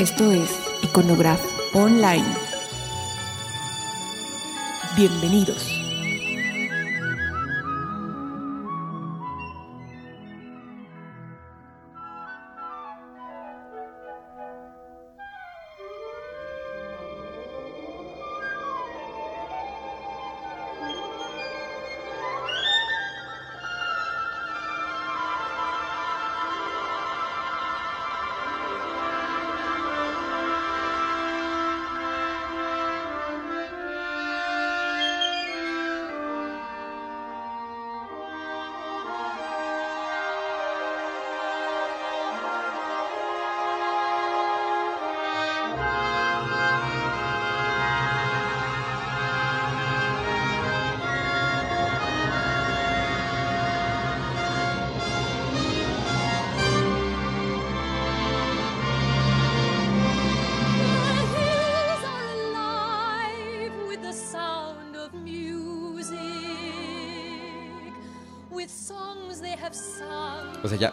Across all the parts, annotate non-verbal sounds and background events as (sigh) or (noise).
Esto es Iconograph Online. Bienvenidos.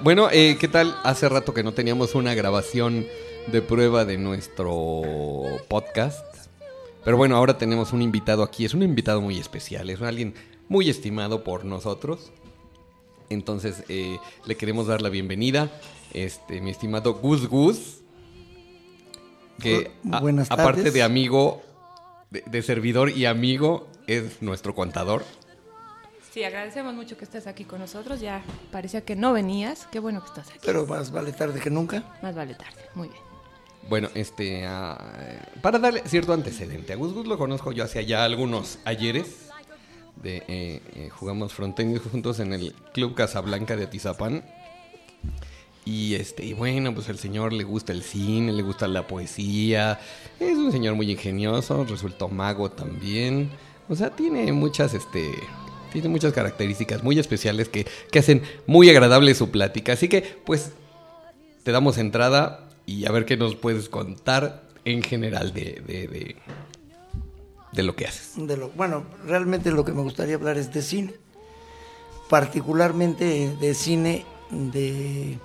Bueno, eh, ¿qué tal? Hace rato que no teníamos una grabación de prueba de nuestro podcast. Pero bueno, ahora tenemos un invitado aquí. Es un invitado muy especial. Es alguien muy estimado por nosotros. Entonces, eh, le queremos dar la bienvenida. Este, mi estimado Gus Gus. Que Bu- a- buenas aparte tardes. de amigo, de, de servidor y amigo, es nuestro contador. Sí, agradecemos mucho que estés aquí con nosotros. Ya parecía que no venías. Qué bueno que estás aquí. Pero más vale tarde que nunca. Más vale tarde. Muy bien. Bueno, este, ah, para darle cierto antecedente, a Gus Gus lo conozco yo hace ya algunos ayeres. De, eh, eh, jugamos frontenis juntos en el Club Casablanca de Atizapán. Y este, y bueno, pues el señor le gusta el cine, le gusta la poesía. Es un señor muy ingenioso, resultó mago también. O sea, tiene muchas, este, tiene muchas características muy especiales que, que hacen muy agradable su plática. Así que, pues, te damos entrada y a ver qué nos puedes contar en general de, de, de, de lo que haces. De lo, bueno, realmente lo que me gustaría hablar es de cine. Particularmente de cine de,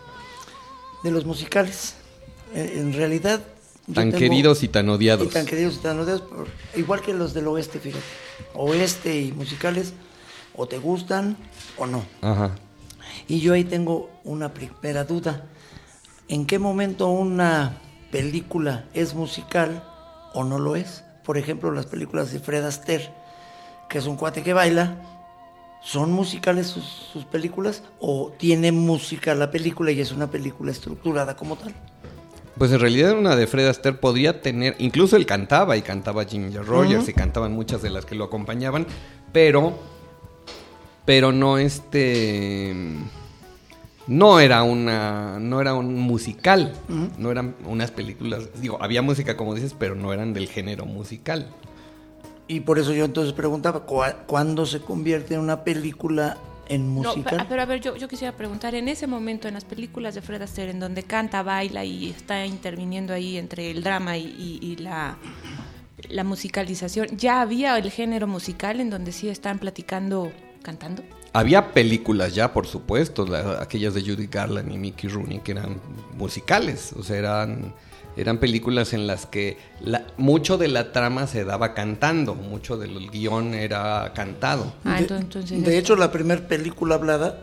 de los musicales. En realidad. Tan queridos y tan odiados. Y tan queridos y tan odiados. igual que los del oeste, fíjate. Oeste y musicales, o te gustan o no. Ajá. Y yo ahí tengo una primera duda. ¿En qué momento una película es musical o no lo es? Por ejemplo, las películas de Fred Astaire, que es un cuate que baila, ¿son musicales sus, sus películas o tiene música la película y es una película estructurada como tal? Pues en realidad una de Fred Astaire podría tener, incluso él cantaba y cantaba Ginger Rogers y cantaban muchas de las que lo acompañaban, pero, pero no este, no era una, no era un musical, no eran unas películas, digo, había música como dices, pero no eran del género musical. Y por eso yo entonces preguntaba, ¿cuá- ¿cuándo se convierte en una película en No, musical? pe- pero a ver, yo, yo quisiera preguntar, en ese momento en las películas de Fred Astaire, en donde canta, baila y está interviniendo ahí entre el drama y, y- y la, la musicalización, ¿ya había el género musical en donde sí están platicando, cantando? Había películas ya, por supuesto, la- aquellas de Judy Garland y Mickey Rooney que eran musicales, o sea, eran, eran películas en las que la- mucho de la trama se daba cantando, mucho del guion era cantado. Ah, de, entonces, de hecho, la primera película hablada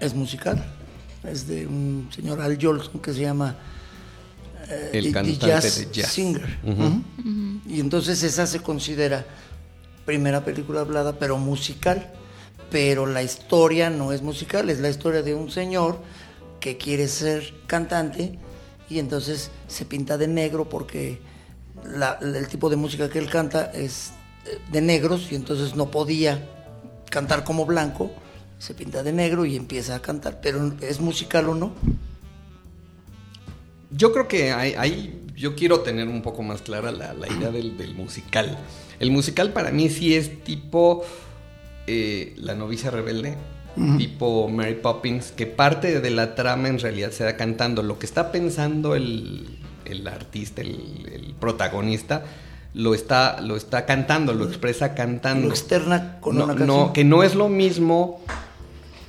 es musical. Es de un señor Al Jolson que se llama eh, El cantante Jazz de jazz. Singer. Y entonces esa se considera primera película hablada, pero musical. Pero la historia no es musical, es la historia de un señor que quiere ser cantante y entonces se pinta de negro porque el tipo de música que él canta es eh, de negros y entonces no podía cantar como blanco, se pinta de negro y empieza a cantar, pero ¿es musical o no? Yo creo que hay, hay- yo quiero tener un poco más clara la, la idea del, del musical. El musical para mí sí es tipo eh, La novicia rebelde, tipo Mary Poppins, que parte de la trama en realidad se da cantando. Lo que está pensando el, el artista, el, el protagonista, lo está, lo está cantando, lo expresa cantando. Lo externa con no, una no, canción. que no es lo mismo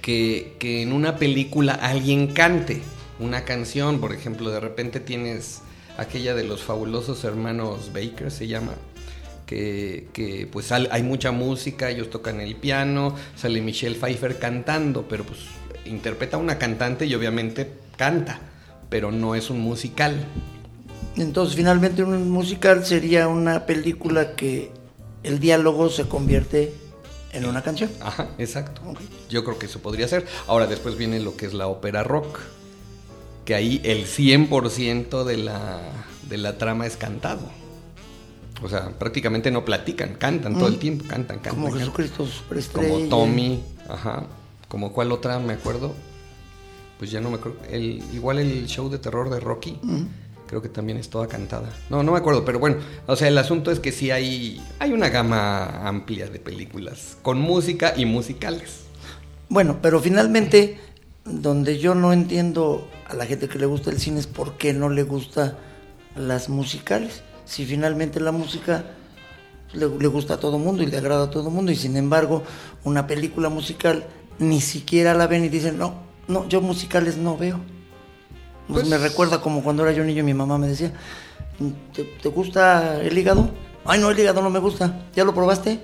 que, que en una película alguien cante una canción, por ejemplo, de repente tienes aquella de los fabulosos hermanos Baker se llama. Que, que, pues hay mucha música, ellos tocan el piano, sale Michelle Pfeiffer cantando, pero pues interpreta a una cantante y obviamente canta, pero no es un musical. Entonces, finalmente, un musical sería una película que el diálogo se convierte en una canción. Ajá, exacto. Yo creo que eso podría ser. Ahora después viene lo que es la ópera rock, que ahí el 100% de la, de la trama es cantado. O sea, prácticamente no platican, cantan todo el tiempo, cantan, cantan. Como. Jesucristo. Como Tommy, ajá. Como cuál otra me acuerdo. Pues ya no me acuerdo. El, igual el show de terror de Rocky. Creo que también es toda cantada. No, no me acuerdo, pero bueno. O sea, el asunto es que sí hay, hay una gama amplia de películas con música y musicales. Bueno, pero finalmente, donde yo no entiendo a la gente que le gusta el cine es por qué no le gusta las musicales. Si finalmente la música le, le gusta a todo mundo y le agrada a todo mundo, y sin embargo, una película musical ni siquiera la ven y dicen, no, no, yo musicales no veo. Pues, me recuerda como cuando era yo niño, mi mamá me decía, ¿te, te gusta el hígado? Ay, no, el hígado no me gusta. ¿Ya lo probaste?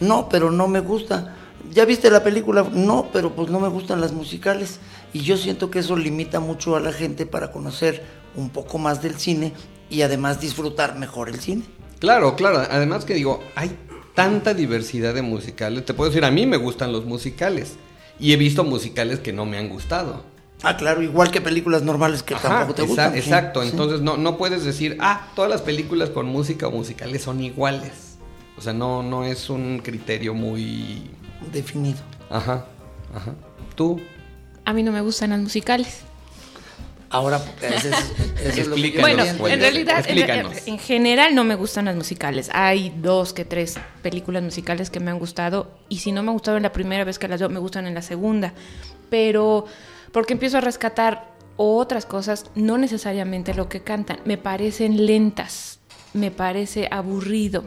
No, pero no me gusta. ¿Ya viste la película? No, pero pues no me gustan las musicales. Y yo siento que eso limita mucho a la gente para conocer un poco más del cine y además disfrutar mejor el cine. Claro, claro. Además que digo, hay tanta diversidad de musicales. Te puedo decir, a mí me gustan los musicales. Y he visto musicales que no me han gustado. Ah, claro, igual que películas normales que Ajá, tampoco te exa- gustan. Exacto, sí. entonces no, no puedes decir, ah, todas las películas con música o musicales son iguales. O sea, no, no es un criterio muy... Definido. Ajá, ajá. ¿Tú? A mí no me gustan las musicales. Ahora, ese es, ese es lo que yo Explícanos, Bueno, en realidad, en, Explícanos. en general no me gustan las musicales. Hay dos que tres películas musicales que me han gustado y si no me gustaron la primera vez que las veo, me gustan en la segunda. Pero porque empiezo a rescatar otras cosas, no necesariamente lo que cantan. Me parecen lentas, me parece aburrido.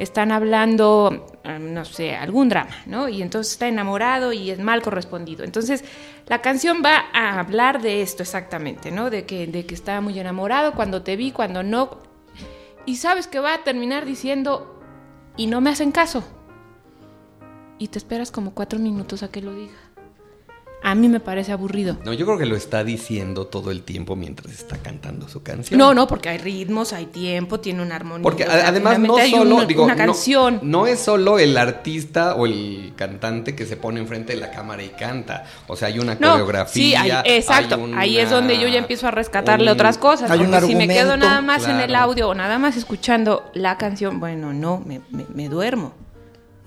Están hablando, eh, no sé, algún drama, ¿no? Y entonces está enamorado y es mal correspondido. Entonces, la canción va a hablar de esto exactamente, ¿no? De que, de que está muy enamorado, cuando te vi, cuando no. Y sabes que va a terminar diciendo, y no me hacen caso. Y te esperas como cuatro minutos a que lo diga. A mí me parece aburrido. No, yo creo que lo está diciendo todo el tiempo mientras está cantando su canción. No, no, porque hay ritmos, hay tiempo, tiene una armonía. Porque o sea, a- además no solo, una, digo, una no- canción. No, es solo el artista o el cantante que se pone enfrente de la cámara y canta. O sea, hay una No, coreografía. sí, hay- exacto. hay Ahí es donde yo ya empiezo a rescatarle un- otras cosas. hay un porque si me quedo nada más en el audio o nada más escuchando la canción, bueno, no, me, me- me duermo.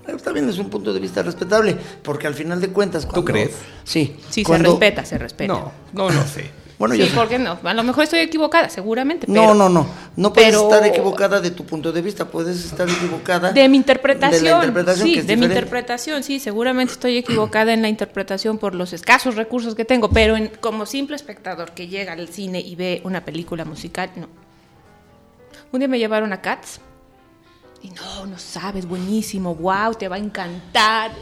Pero También es un punto de vista respetable, porque al final de cuentas... Cuando, crees? Sí. Sí, cuando- se respeta, se respeta. No, no, no sé. Bueno, sí, yo- ¿por qué no? A lo mejor estoy equivocada, seguramente. No, pero- no, no. No puedes pero- estar equivocada de tu punto de vista, puedes estar equivocada De mi interpretación. De la interpretación sí, que es de mi interpretación, sí, seguramente estoy equivocada en la interpretación por los escasos recursos que tengo, pero en- como simple espectador que llega al cine y ve una película musical, no. Un día me llevaron a Cats y no, no sabes, buenísimo, wow, te va a encantar.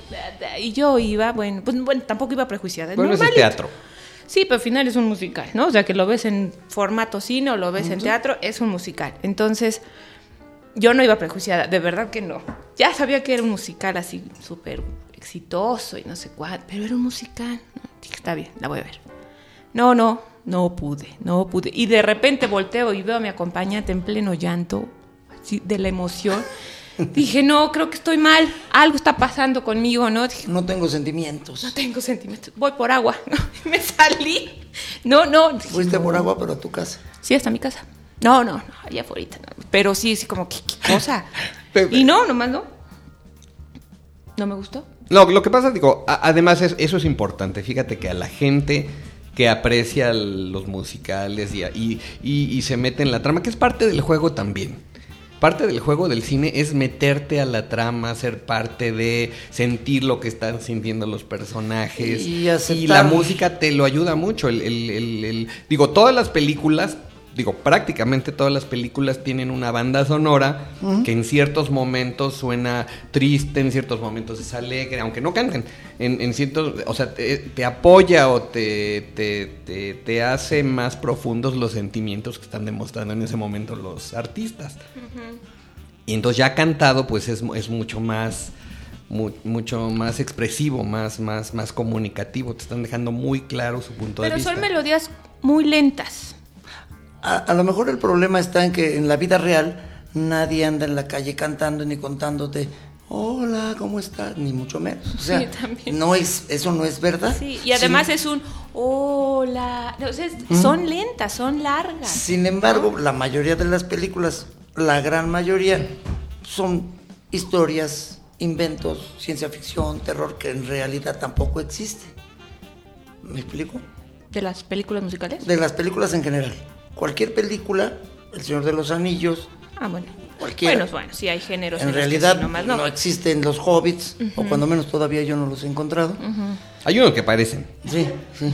Y yo iba, bueno, pues bueno, tampoco iba prejuiciada. Bueno, es el normalito. teatro. Sí, pero al final es un musical, ¿no? O sea, que lo ves en formato cine o lo ves en teatro, es un musical. Entonces, yo no iba prejuiciada, de verdad que no. Ya sabía que era un musical así súper exitoso y no sé cuál, pero era un musical. Dije, está bien, la voy a ver. No, no, no pude, no pude. Y de repente volteo y veo a mi acompañante en pleno llanto, de la emoción. Dije, no, creo que estoy mal, algo está pasando conmigo, ¿no? Dije, No tengo sentimientos. no tengo sentimientos, voy por agua. (laughs) Me salí. No, no. dije, Fuiste no. por agua, pero a tu casa. Sí, hasta mi casa. No, no, no, allá afuera. no. Pero sí, sí, como, ¿qué, qué cosa? (laughs) Y no, nomás no. No me gustó. No, lo que pasa, digo, a- además es- eso es importante. Fíjate que a la gente que aprecia los musicales y, y- y se mete en la trama, que es parte del juego también. Parte del juego del cine es meterte a la trama, ser parte de sentir lo que están sintiendo los personajes. Y aceptar. la música te lo ayuda mucho. El, el- el- el- digo, todas las películas digo, prácticamente todas las películas tienen una banda sonora que en ciertos momentos suena triste, en ciertos momentos es alegre, aunque no canten. En, en ciertos, o sea, te, te apoya o te, te, te, te hace más profundos los sentimientos que están demostrando en ese momento los artistas. Y entonces ya cantado, pues es, es mucho más mu- mucho más expresivo, más, más, más comunicativo. Te están dejando muy claro su punto Pero de vista. son melodías muy lentas. A, a lo mejor el problema está en que en la vida real nadie anda en la calle cantando ni contándote, hola, ¿cómo estás? Ni mucho menos. O sea, Sí, también. no es, eso no es verdad. Sí, y además Sin- es un hola. O sea, son lentas, son largas. Sin embargo, la mayoría de las películas, la gran mayoría, son historias, inventos, ciencia ficción, terror, que en realidad tampoco existe. ¿Me explico? De las películas musicales. De las películas en general. Cualquier película, El Señor de los Anillos, Ah, bueno. Cualquiera. Bueno, bueno, sí hay géneros. en realidad sí, nomás no. no. existen los hobbits, o cuando menos todavía yo no los he encontrado. Hay unos que parecen. Sí, sí.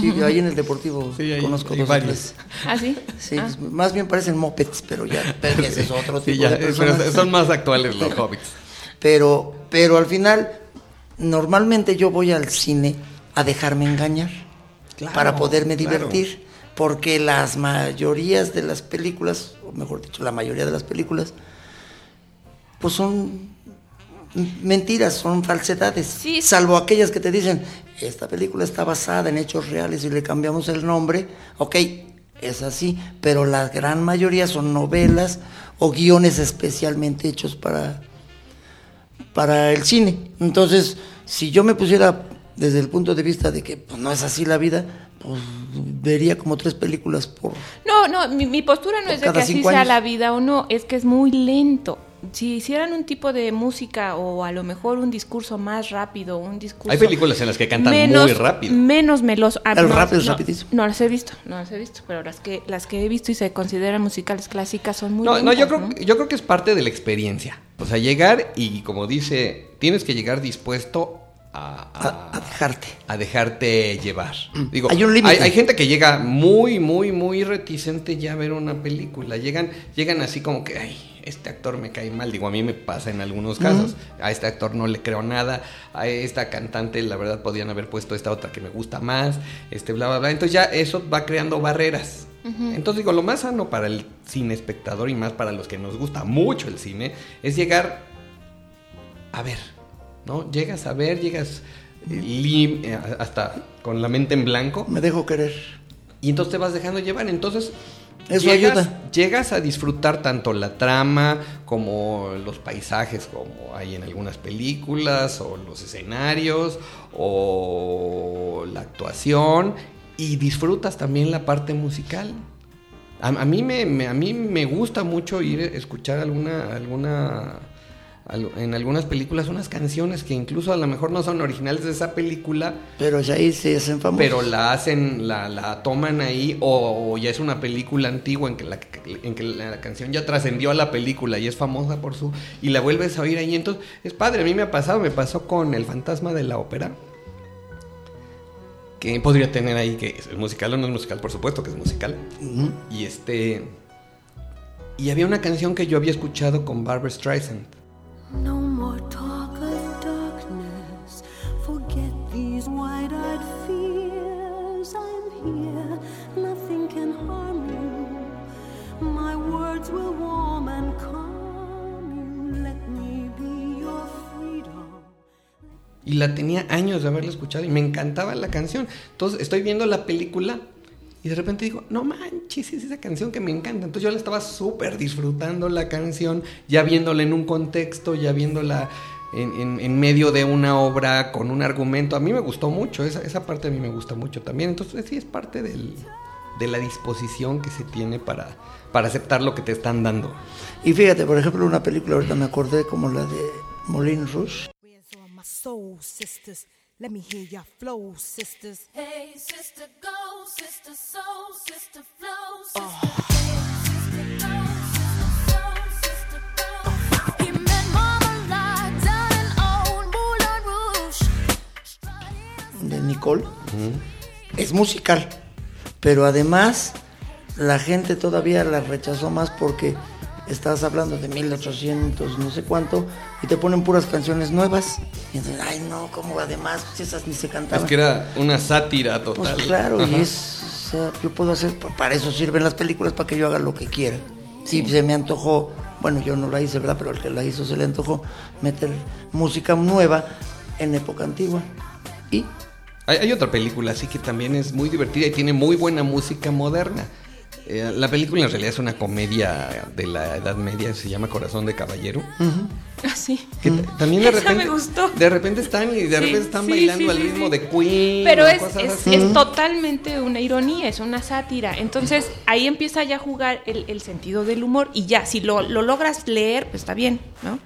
Sí, (laughs) ahí en el Deportivo Sí, hay- conozco hay dos varios. ¿Ah, sí? Sí, Ah. pues, más bien parecen mopeds, pero ya, (laughs) pero ese es otro Sí, tipo ya, de pero personas. son más actuales los (laughs) hobbits. Pero, pero al final, normalmente yo voy al cine a dejarme engañar Claro, para poderme claro. Porque las mayorías de las películas, o mejor dicho, la mayoría de las películas, pues son mentiras, son falsedades, Sí. salvo aquellas que te dicen, esta película está basada en hechos reales y le cambiamos el nombre, ok, es así, pero la gran mayoría son novelas o guiones especialmente hechos para, para el cine. Entonces, si yo me pusiera desde el punto de vista de que pues, no es así la vida, pues vería como tres películas por... No, no, mi, mi postura no es de que así sea la vida o no, es que es muy lento. Si hicieran un tipo de música o a lo mejor un discurso más rápido, un discurso... Hay películas en las que cantan menos, muy rápido. Menos meloso. Ah, El no, rap es no, rapidísimo. No las he visto, no las he visto, pero las que las que he visto y se consideran musicales clásicas son muy No, no, yo lentas, creo, ¿no? yo creo que es parte de la experiencia. O sea, llegar y como dice, tienes que llegar dispuesto a, A, a dejarte. a dejarte llevar. Digo, Hay un límite. Hay, hay gente que llega muy, muy, muy reticente ya a ver una película. Llegan, llegan así como que, ay, este actor me cae mal. Digo, a mí me pasa en algunos casos. A este actor no le creo nada. A esta cantante, la verdad, podían haber puesto esta otra que me gusta más. Este, bla, bla, bla. Entonces ya eso va creando barreras. Entonces digo, lo más sano para el cine espectador y más para los que nos gusta mucho el cine es llegar a ver, ¿no? Llegas a ver, llegas eh, lim- eh, hasta con la mente en blanco Me dejo querer. y entonces te vas dejando llevar. Entonces Eso llegas, ayuda. llegas a disfrutar tanto la trama como los paisajes como hay en algunas películas o los escenarios o la actuación y disfrutas también la parte musical. A, a mí me, me- a mí me gusta mucho ir a escuchar alguna alguna al- en algunas películas unas canciones que incluso a lo mejor no son originales de esa película, Pero ya ahí se hacen famosos. pero la hacen, la, la toman ahí, o, o ya es una película antigua en que la, en que la canción ya trascendió a la película y es famosa por su. y la vuelves a oír ahí. Entonces, es padre, a mí me ha pasado, me pasó con El fantasma de la ópera. Que podría tener ahí que es musical o no es musical, por supuesto que es musical. Y este. Y había una canción que yo había escuchado con Barbara Streisand. More talk of darkness. Forget these wide-eyed fears. I'm here. Nothing can harm you. My words will warm and calm you. Let me be your freedom. Y la tenía años de haberla escuchado y me encantaba la canción. Entonces estoy viendo la película y de repente digo, no manches, es esa canción que me encanta. Entonces yo la estaba súper disfrutando la canción, ya viéndola en un contexto, ya viéndola en, en- en medio de una obra con un argumento. A mí me gustó mucho, esa, esa parte a mí me gusta mucho también. Entonces sí es parte del- de la disposición que se tiene para, para aceptar lo que te están dando. Y fíjate, por ejemplo, una película, ahorita me acordé como la de Moulin Rouge. Let me hear your flow, sisters. Hey, sister, go, sister, soul, sister, flow, sister, hey, sister, Rouge. de Nicole es musical, pero además la gente todavía la rechazó más porque estás hablando de 1800, no sé cuánto, y te ponen puras canciones nuevas. Y entonces, ay no, como además, pues esas ni se cantaban. Es que era una sátira total. Pues claro, Ajá. y es, o sea, yo puedo hacer, pa- para eso sirven las películas, para que yo haga lo que quiera. Si se me antojó, bueno, yo no la hice, ¿verdad? Pero el que la hizo se le antojó meter música nueva en época antigua. Y Hay, hay otra película así que también es muy divertida y tiene muy buena música moderna. Eh, la película en realidad es una comedia de la Edad Media, se llama Corazón de Caballero. Ah, sí. Que también de Esa repente, me gustó. de repente están y de Sí, repente están sí, bailando sí, al sí, ritmo sí. de Queen. Pero es, es, totalmente una ironía, es una sátira. Entonces ahí empieza ya a jugar el, el sentido del humor y ya, si lo, lo logras leer, pues está bien, ¿no?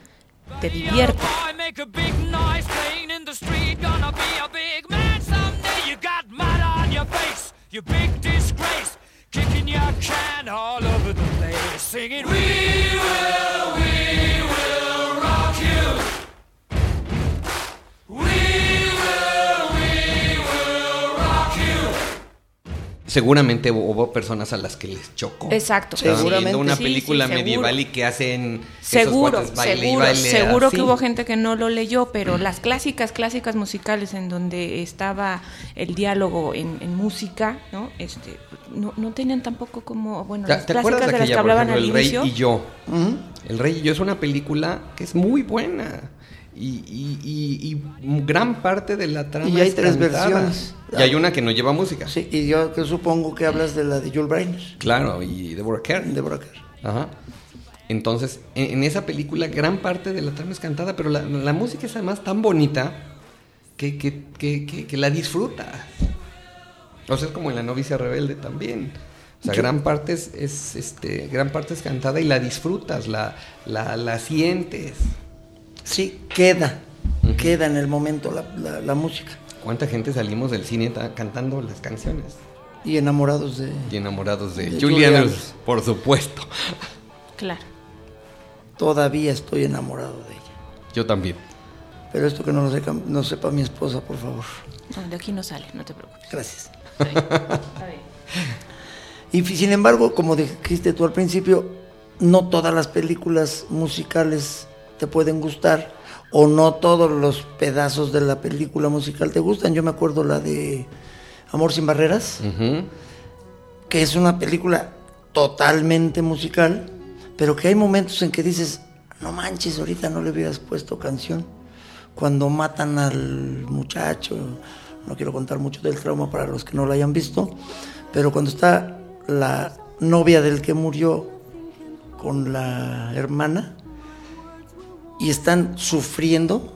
Te divierte. Boy, make a big noise playing in the street. Gonna be a big man someday. You got mud on your face, you big disgrace. Kicking your can all over the place, singing, We will, we Seguramente hubo personas a las que les chocó. Exacto. Seguramente. una película sí, medieval y que hacen Seguro, cuates baile y seguro, baile seguro así. que hubo gente que no lo leyó, pero las clásicas, clásicas musicales en donde estaba el diálogo en, en música, ¿no? Este, no, no tenían tampoco como, bueno, ¿Te, las te acuerdas clásicas de las que hablaban ejemplo, al El inicio. Rey y yo? El Rey y yo es una película que es muy buena. Y, y- y- y gran parte de la trama Y hay es tres cantada. versiones. Y hay una que no lleva música. sí, y yo que supongo que hablas de la de Jules Briner, Claro, y Deborah Kerr. de Broker. Ajá. Entonces, en, en esa película gran parte de la trama es cantada, pero la, la música es además tan bonita que, que, que, que- que la disfruta. O sea, es como en La novicia rebelde también. O sea, gran parte es, es, este, gran parte es cantada y la disfrutas, la, la, la sientes. Sí, queda, queda en el momento la- la música. ¿Cuánta gente salimos del cine ta- cantando las canciones? Y enamorados de... Y enamorados de, De Andrews, por supuesto. Claro. Todavía estoy enamorado de ella. Yo también. Pero esto que no lo sepa, no sepa mi esposa, por favor. No, de aquí no sale, no te preocupes. Gracias. Está bien. Y sin embargo, como dijiste tú al principio, no todas las películas musicales te pueden gustar o no todos los pedazos de la película musical te gustan. Yo me acuerdo la de Amor sin barreras, que es una película totalmente musical, pero que hay momentos en que dices, no manches, ahorita no le hubieras puesto canción. Cuando matan al muchacho, no quiero contar mucho del trauma para los que no lo hayan visto, pero cuando está la novia del que murió con la hermana y están sufriendo,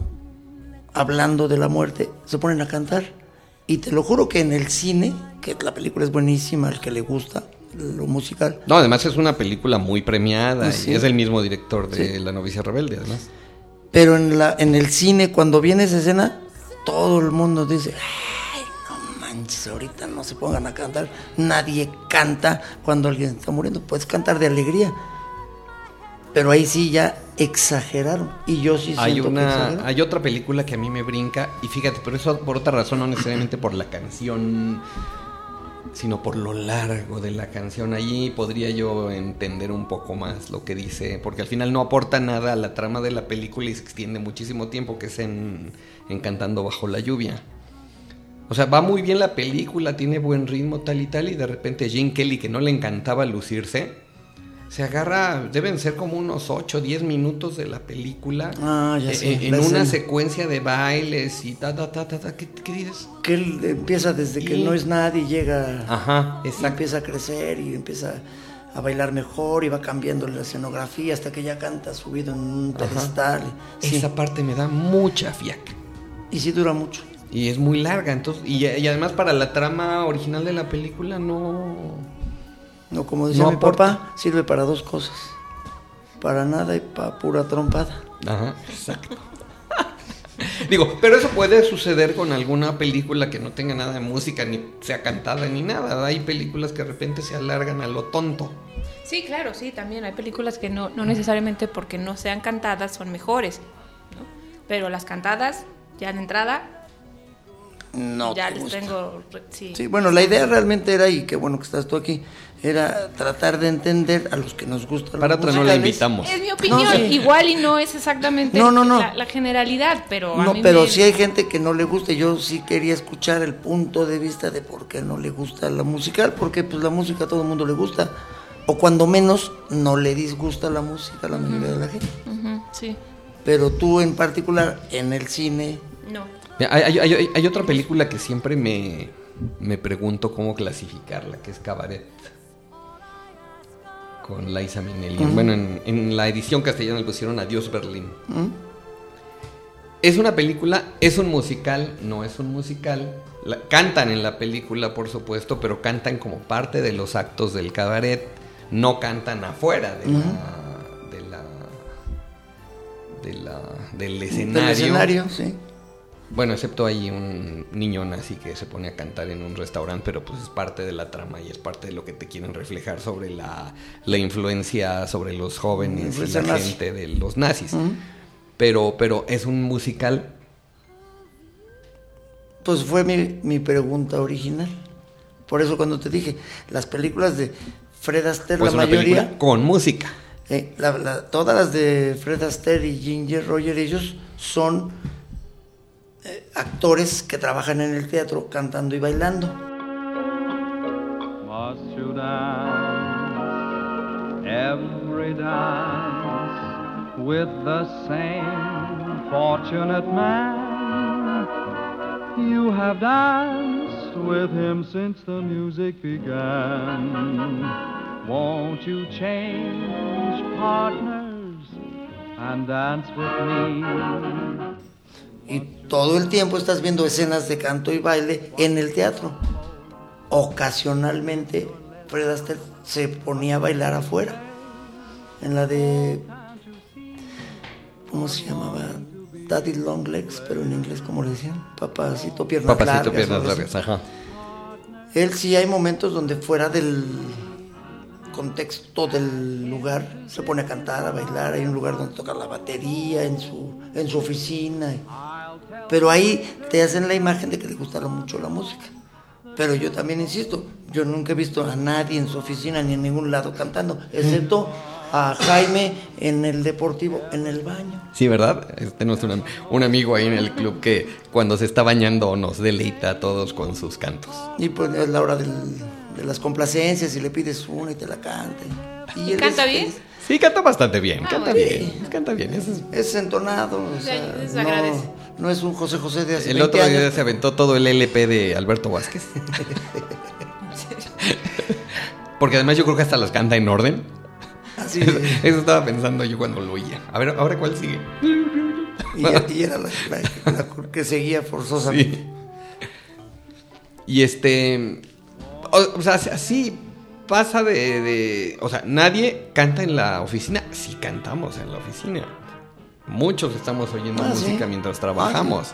hablando de la muerte, se ponen a cantar. Y te lo juro que en el cine, que la película es buenísima, al que le gusta lo musical, No, además es una película muy premiada sí. y es el mismo director de Sí. La novicia rebelde, además. pero en, la, en el cine, cuando viene esa escena, todo el mundo dice, ay, no manches, ahorita no se pongan a cantar. Nadie canta cuando alguien está muriendo, puedes cantar de alegría. Pero ahí sí ya exageraron. Y yo sí Hay siento una, hay otra película que a mí me brinca y fíjate, pero eso por otra razón, no necesariamente por la canción, sino por lo largo de la canción. Allí podría yo entender un poco más lo que dice, porque al final no aporta nada a la trama de la película y se extiende muchísimo tiempo, que es en, en Cantando bajo la lluvia. O sea, va muy bien la película, tiene buen ritmo tal y tal, y de repente Jane Kelly, que no le encantaba lucirse, se agarra, deben ser como unos 8 o 10 minutos de la película. Ah, ya eh, sé, eh, En una escena. secuencia de bailes y ta, ta, ta, ta, ta. ¿Qué, qué dices? Que él empieza desde que no es nadie y llega... Ajá, y exacto. empieza a crecer y empieza a bailar mejor y va cambiando la escenografía hasta que ya canta subido en un pedestal. Sí. Esa parte me da mucha fiaca. Y sí dura mucho. Y es muy larga, entonces, y, y además para la trama original de la película no... No, como decía No mi aporta. papá, sirve para dos cosas. Para nada y para pura trompada. Ajá, exacto. (laughs) Digo, pero eso puede suceder con alguna película que no tenga nada de música, ni sea cantada, ni nada. Hay películas que de repente se alargan a lo tonto. Sí, claro, sí, también hay películas que no, no necesariamente porque no sean cantadas son mejores, ¿no? Pero las cantadas, ya de entrada, No ya te les gusta. tengo... Sí, Sí, bueno, la idea realmente era, y qué bueno que estás tú aquí, era tratar de entender a los que nos gustan Para los otra no la invitamos. Es mi opinión, No, sí. igual y no es exactamente No, no, no. La, la generalidad, pero a No, mí pero me- sí hay gente que no le gusta. Yo sí quería escuchar el punto de vista de por qué no le gusta la musical, porque pues la música a todo el mundo le gusta. O cuando menos no le disgusta la música a la mayoría de la gente. Sí, Pero tú en particular, en el cine, no. Hay, hay- hay- hay otra película que siempre me, me pregunto cómo clasificarla, que es Cabaret. Con Liza Minnelli. Bueno, en, en la edición castellana le pusieron Adiós Berlín. Es una película, es un musical, no es un musical. La- cantan en la película, por supuesto, pero cantan como parte de los actos del cabaret. No cantan afuera de la, de la, de la- del escenario. del escenario, sí. Bueno, excepto hay un niño nazi que se pone a cantar en un restaurante, pero pues es parte de la trama y es parte de lo que te quieren reflejar sobre la, la influencia sobre los jóvenes y Influencia la nazi. gente de los nazis. pero, pero es un musical. Pues fue mi, mi pregunta original. Por eso cuando te dije, las películas de Fred Astaire, Pues la mayoría, con música. eh, la- la- todas las de Fred Astaire y Ginger Roger, ellos son actores que trabajan en el teatro cantando y bailando. Must you dance every dance with the same fortunate man? You have danced with him since the music began. Won't you change partners and dance with me? Y todo el tiempo estás viendo escenas de canto y baile en el teatro. Ocasionalmente Fred Astaire se ponía a bailar afuera. En la de... ¿Cómo se llamaba? Daddy Long Legs, pero en inglés, ¿cómo le decían? Papacito, piernas Papacito, largas. piernas largas, ajá. Él sí hay momentos donde fuera del contexto del lugar se pone a cantar, a bailar, hay un lugar donde toca la batería en su, en su oficina. Pero ahí te hacen la imagen de que le gusta mucho la música. Pero yo también insisto, yo nunca he visto a nadie en su oficina ni en ningún lado cantando, excepto a Jaime en el deportivo, en el baño. Sí, ¿verdad? Tenemos un, am- un amigo ahí en el club que cuando se está bañando nos deleita a todos con sus cantos. Y pues es la hora del- de las complacencias y le pides una y te la canta. Y él ¿Canta es- bien? es- Sí, canta bastante bien, Ah, canta bueno. bien, canta bien. es- Es entonado, o sea, no, no es un José José de hace El 20 otro día años. se aventó todo el LP de Alberto Vázquez. (laughs) Porque además yo creo que hasta las canta en orden. Así, Eso, eso estaba pensando yo cuando lo oía. A ver, ahora cuál sigue. y, y era la, la- la que seguía forzosamente. Sí. Y este. O, o sea, así pasa de, de- O sea, nadie canta en la oficina. Sí cantamos en la oficina. Muchos estamos oyendo Ah, música sí. mientras trabajamos.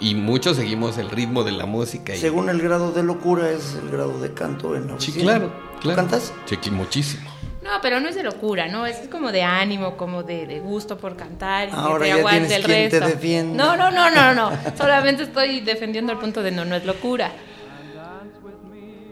Y muchos seguimos el ritmo de la música. Y... Según el grado de locura es el grado de canto en la Sí, oficina. claro. ¿Tú claro. cantas? Sí, muchísimo. No, pero no es de locura, ¿no? Es como de ánimo, como de, de gusto por cantar y Ahora que ya te aguante tienes el quien te resto. defienda. No, no, no, no, no. (laughs) Solamente estoy defendiendo el punto de no, no es locura.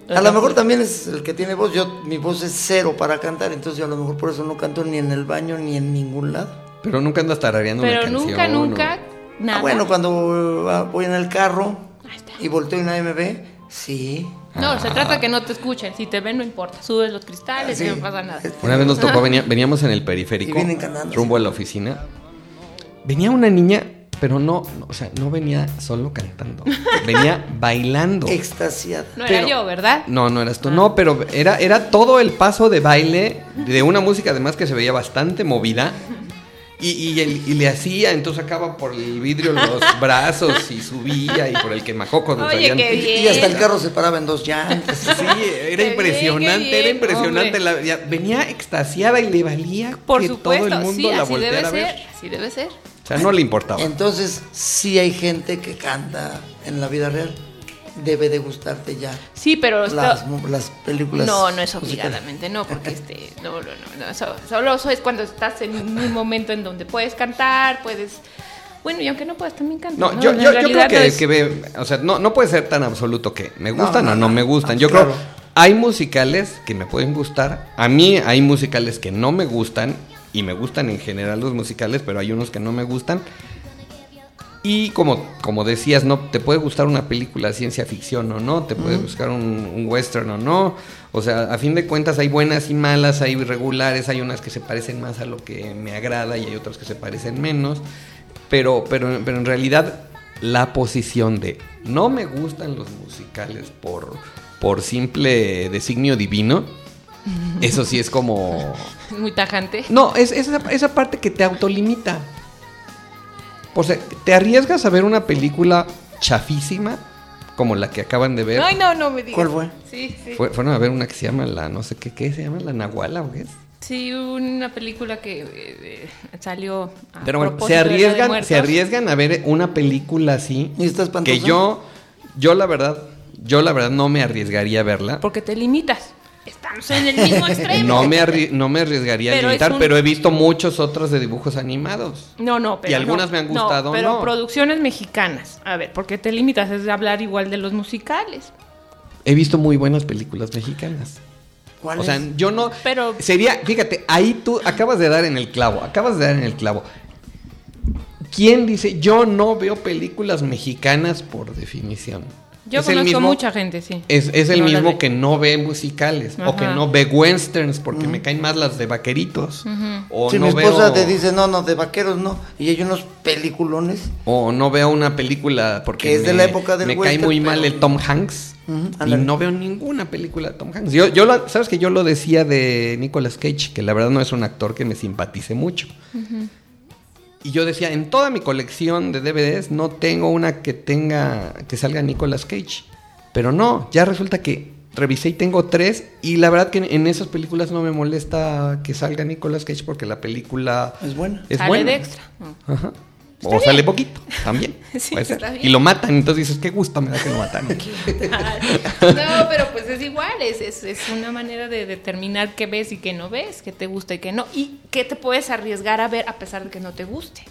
A lo mejor también es el que tiene voz. Yo, mi voz es cero para cantar, entonces yo a lo mejor por eso no canto ni en el baño ni en ningún lado. Pero nunca andas tarareando una Pero canción. nunca, o- nunca, nada. Ah, bueno, cuando ah, voy en el carro Ahí está. y volteo una MB, sí. No, se trata que no te escuchen. Si te ven, no importa. Subes los cristales Sí. y no pasa nada. Una vez nos tocó, (laughs) venía- veníamos en el periférico, Y rumbo a la oficina. Venía una niña, pero no, no, o sea, no venía solo cantando, venía (laughs) bailando. Extasiada. No era yo, ¿verdad? No, no eras tú, no, pero era, era todo el paso de baile de una música además que se veía bastante movida. Y, y, le hacía, entonces sacaba por el vidrio los (laughs) brazos y subía y por el quemacocos nos Oye, salían- qué bien. Y hasta el carro se paraba en dos llantas. Sí, era Qué impresionante, bien, era impresionante. La- ya venía extasiada y le valía Por que supuesto, todo el mundo sí, la así debe volteara a ver. ser. Así debe ser. O sea, no le importaba. Entonces, sí hay gente que canta en la vida real. Debe de gustarte ya Sí, pero las, películas. No, no es musicales. obligadamente, no, porque (laughs) este, no, no, no, no, eso- solo eso es cuando estás en un momento en donde puedes cantar, puedes, bueno, y aunque no puedas también cantar. No, ¿no? yo, En yo, yo creo que, no es- que ve- o sea, no, no puede ser tan absoluto que me gustan no, o no no. me gustan. Yo claro. creo hay musicales que me pueden gustar. A mí hay musicales que no me gustan. Y me gustan en general los musicales, pero hay unos que no me gustan. Y como, como decías, no te puede gustar una película de ciencia ficción o no, te puede gustar un, un western o no. O sea, a fin de cuentas hay buenas y malas, hay irregulares, hay unas que se parecen más a lo que me agrada y hay otras que se parecen menos. Pero, pero, pero en realidad la posición de no me gustan los musicales por, por simple designio divino, eso sí es como... (laughs) Muy tajante. No, es, es esa, esa parte que te autolimita. O sea, te arriesgas a ver una película chafísima como la que acaban de ver. Ay, no, no me digas. ¿Cuál fue? Sí, sí. Fue- fueron a ver una que se llama la, no sé qué, ¿qué se llama? La Nahuala o qué es. Sí, una película que eh, eh, salió a Pero bueno, se de Día de arriesgan, se arriesgan a ver una película así. ¿Y está espantosa? Que yo, yo la verdad, yo la verdad no me arriesgaría a verla. Porque te limitas. Estamos en el mismo extremo. No me, arri- no me arriesgaría Pero a un- pero he visto muchos otros de dibujos animados. No, no, pero Y algunas no, me han no, gustado, pero no. producciones mexicanas. A ver, ¿por qué te limitas? Es de hablar igual de los musicales. He visto muy buenas películas mexicanas. ¿Cuál O sea, es? yo no. Pero- Sería, fíjate, ahí tú acabas de dar en el clavo. Acabas de dar en el clavo. ¿Quién dice yo no veo películas mexicanas por definición? Yo Es conozco mismo- mucha gente, sí. Es, es el No mismo que no ve musicales o que no ve westerns porque me caen más las de vaqueritos. O Si no mi esposa veo, te dice, no, no, de vaqueros no. Y hay unos peliculones. O no veo una película porque Que es de me, la época del me cae muy mal el Tom Hanks. Y no veo ninguna película de Tom Hanks. Yo, yo lo- sabes que yo lo decía de Nicolas Cage, que la verdad no es un actor que me simpatice mucho. Y yo decía, en toda mi colección de DVDs no tengo una que tenga que salga Nicolas Cage. Pero no, ya resulta que revisé y tengo tres y la verdad que en, esas películas no me molesta que salga Nicolas Cage porque la película Es buena. es Sale buena. de extra. No. O sale poquito, también. (laughs) Sí, puede ser. está bien. Y lo matan, entonces dices, qué gusto me da que lo matan. (laughs) No, pero pues es igual, es, es, es una manera de determinar qué ves y qué no ves, qué te gusta y qué no, y qué te puedes arriesgar a ver a pesar de que no te guste.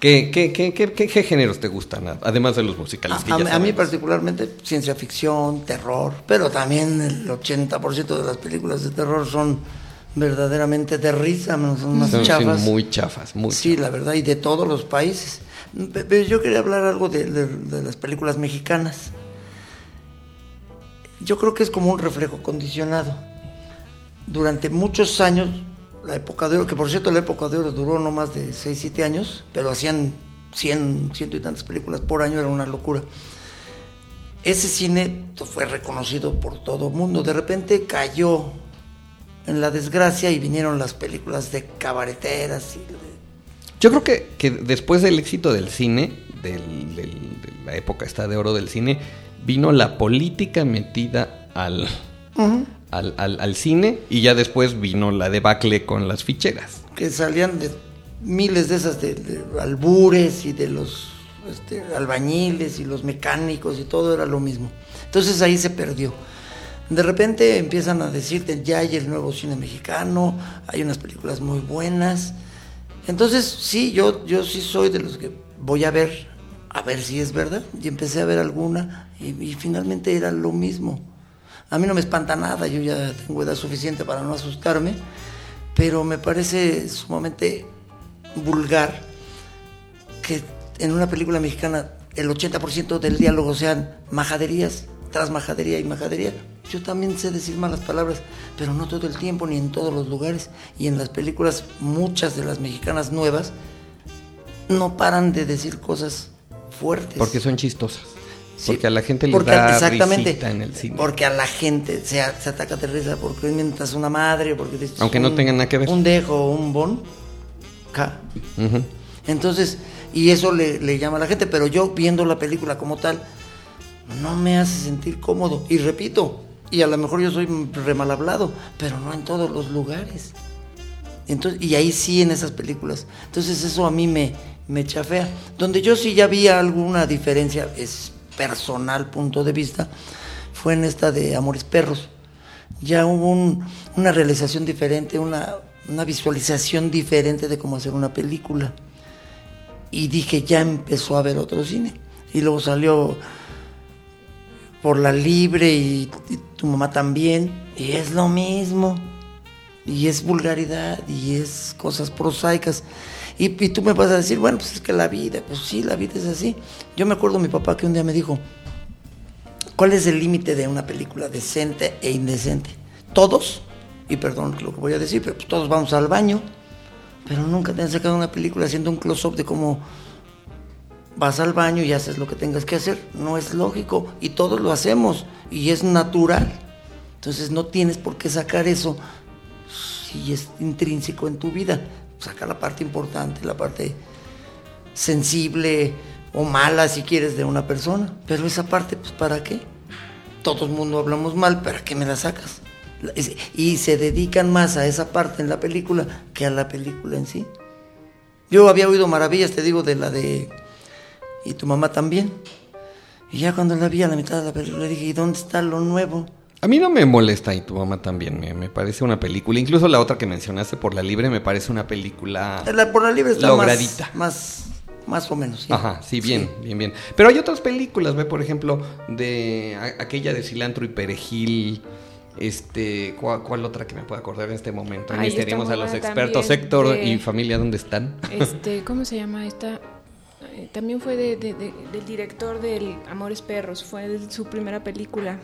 ¿Qué, qué, qué, qué, qué- qué géneros te gustan, además de los musicales? que A, ya a- mí particularmente ciencia ficción, terror, pero también el 80% de las películas de terror son verdaderamente de risa, son más Son- chafas. muy chafas, muy Sí, la verdad, y de todos los países. Pe- Pero yo quería hablar algo de, de- de las películas mexicanas. Yo creo que es como un reflejo condicionado. Durante muchos años, la época de oro, que por cierto la época de oro duró no más de 6, 7 años, pero hacían 100, ciento y tantas películas por año, era una locura. Ese cine fue reconocido por todo el mundo. De repente cayó en la desgracia y vinieron las películas de cabareteras y de- Yo creo que, que después del éxito del cine, del- del- de la época esta de oro del cine, vino la política metida al, al, al- al cine y ya después vino la debacle con las ficheras. que salían de miles de esas de, de albures y de los este, albañiles y los mecánicos y todo era lo mismo. Entonces ahí se perdió. De repente empiezan a decirte, ya hay el nuevo cine mexicano, hay unas películas muy buenas. Entonces sí, yo, yo sí soy de los que voy a ver, a ver si es verdad. Y empecé a ver alguna y, y finalmente era lo mismo. A mí no me espanta nada, yo ya tengo edad suficiente para no asustarme, pero me parece sumamente vulgar que en una película mexicana el 80% del diálogo sean majaderías, tras majadería y majadería. Yo también sé decir malas palabras, pero no todo el tiempo ni en todos los lugares. Y en las películas, muchas de las mexicanas nuevas no paran de decir cosas fuertes. Porque son chistosas. Sí, porque a la gente le da exactamente, risita en el cine. Porque a la gente se, se ataca de risa porque mientras una madre, porque dices Aunque no un- tenga nada que ver. Un dejo o un bon. Ujú. Entonces, y eso le, le llama a la gente, pero yo viendo la película como tal, no me hace sentir cómodo. Y repito, y a lo mejor yo soy re mal hablado, pero no en todos los lugares. Entonces, y ahí sí en esas películas. Entonces eso a mí me, me chafea. Donde yo sí ya vi alguna diferencia, es personal punto de vista, fue en esta de Amores Perros. Ya hubo un- una realización diferente, una, una visualización diferente de cómo hacer una película. Y dije, ya empezó a haber otro cine. Y luego salió por la libre y tu mamá también, y es lo mismo. Y es vulgaridad, y es cosas prosaicas. Y, y tú me vas a decir, bueno, pues es que la vida, pues sí, la vida es así. Yo me acuerdo mi papá que un día me dijo, ¿cuál es el límite de una película decente e indecente? Todos, y perdón lo que voy a decir, pero pues todos vamos al baño, pero nunca te han sacado una película haciendo un close-up de cómo vas al baño y haces lo que tengas que hacer. No es lógico y todos lo hacemos y es natural. Entonces no tienes por qué sacar eso si es intrínseco en tu vida. Saca la parte importante, la parte sensible o mala si quieres de una persona. Pero esa parte, pues ¿para qué? Todo el mundo hablamos mal, ¿para qué me la sacas? Y se dedican más a esa parte en la película que a la película en sí. Yo había oído maravillas, te digo, de la de... Y tu mamá también. Y ya cuando la vi a la mitad de la película dije, ¿y dónde está lo nuevo? A mí no me molesta y tu mamá también, me, me parece una película. Incluso la otra que mencionaste por la libre me parece una película... La, por la libre está Logradita. más, más, más o menos. sí. Ajá, sí, bien, bien, bien. Pero hay otras películas, ve, por ejemplo, de a- aquella de cilantro y perejil. Este, ¿cuál, cuál otra que me puedo acordar en este momento? Ahí tenemos a los expertos, Héctor de- y familia, ¿dónde están? Este, ¿cómo se llama esta? Eh, También fue de- de- de- del director del Amores Perros, fue su primera película.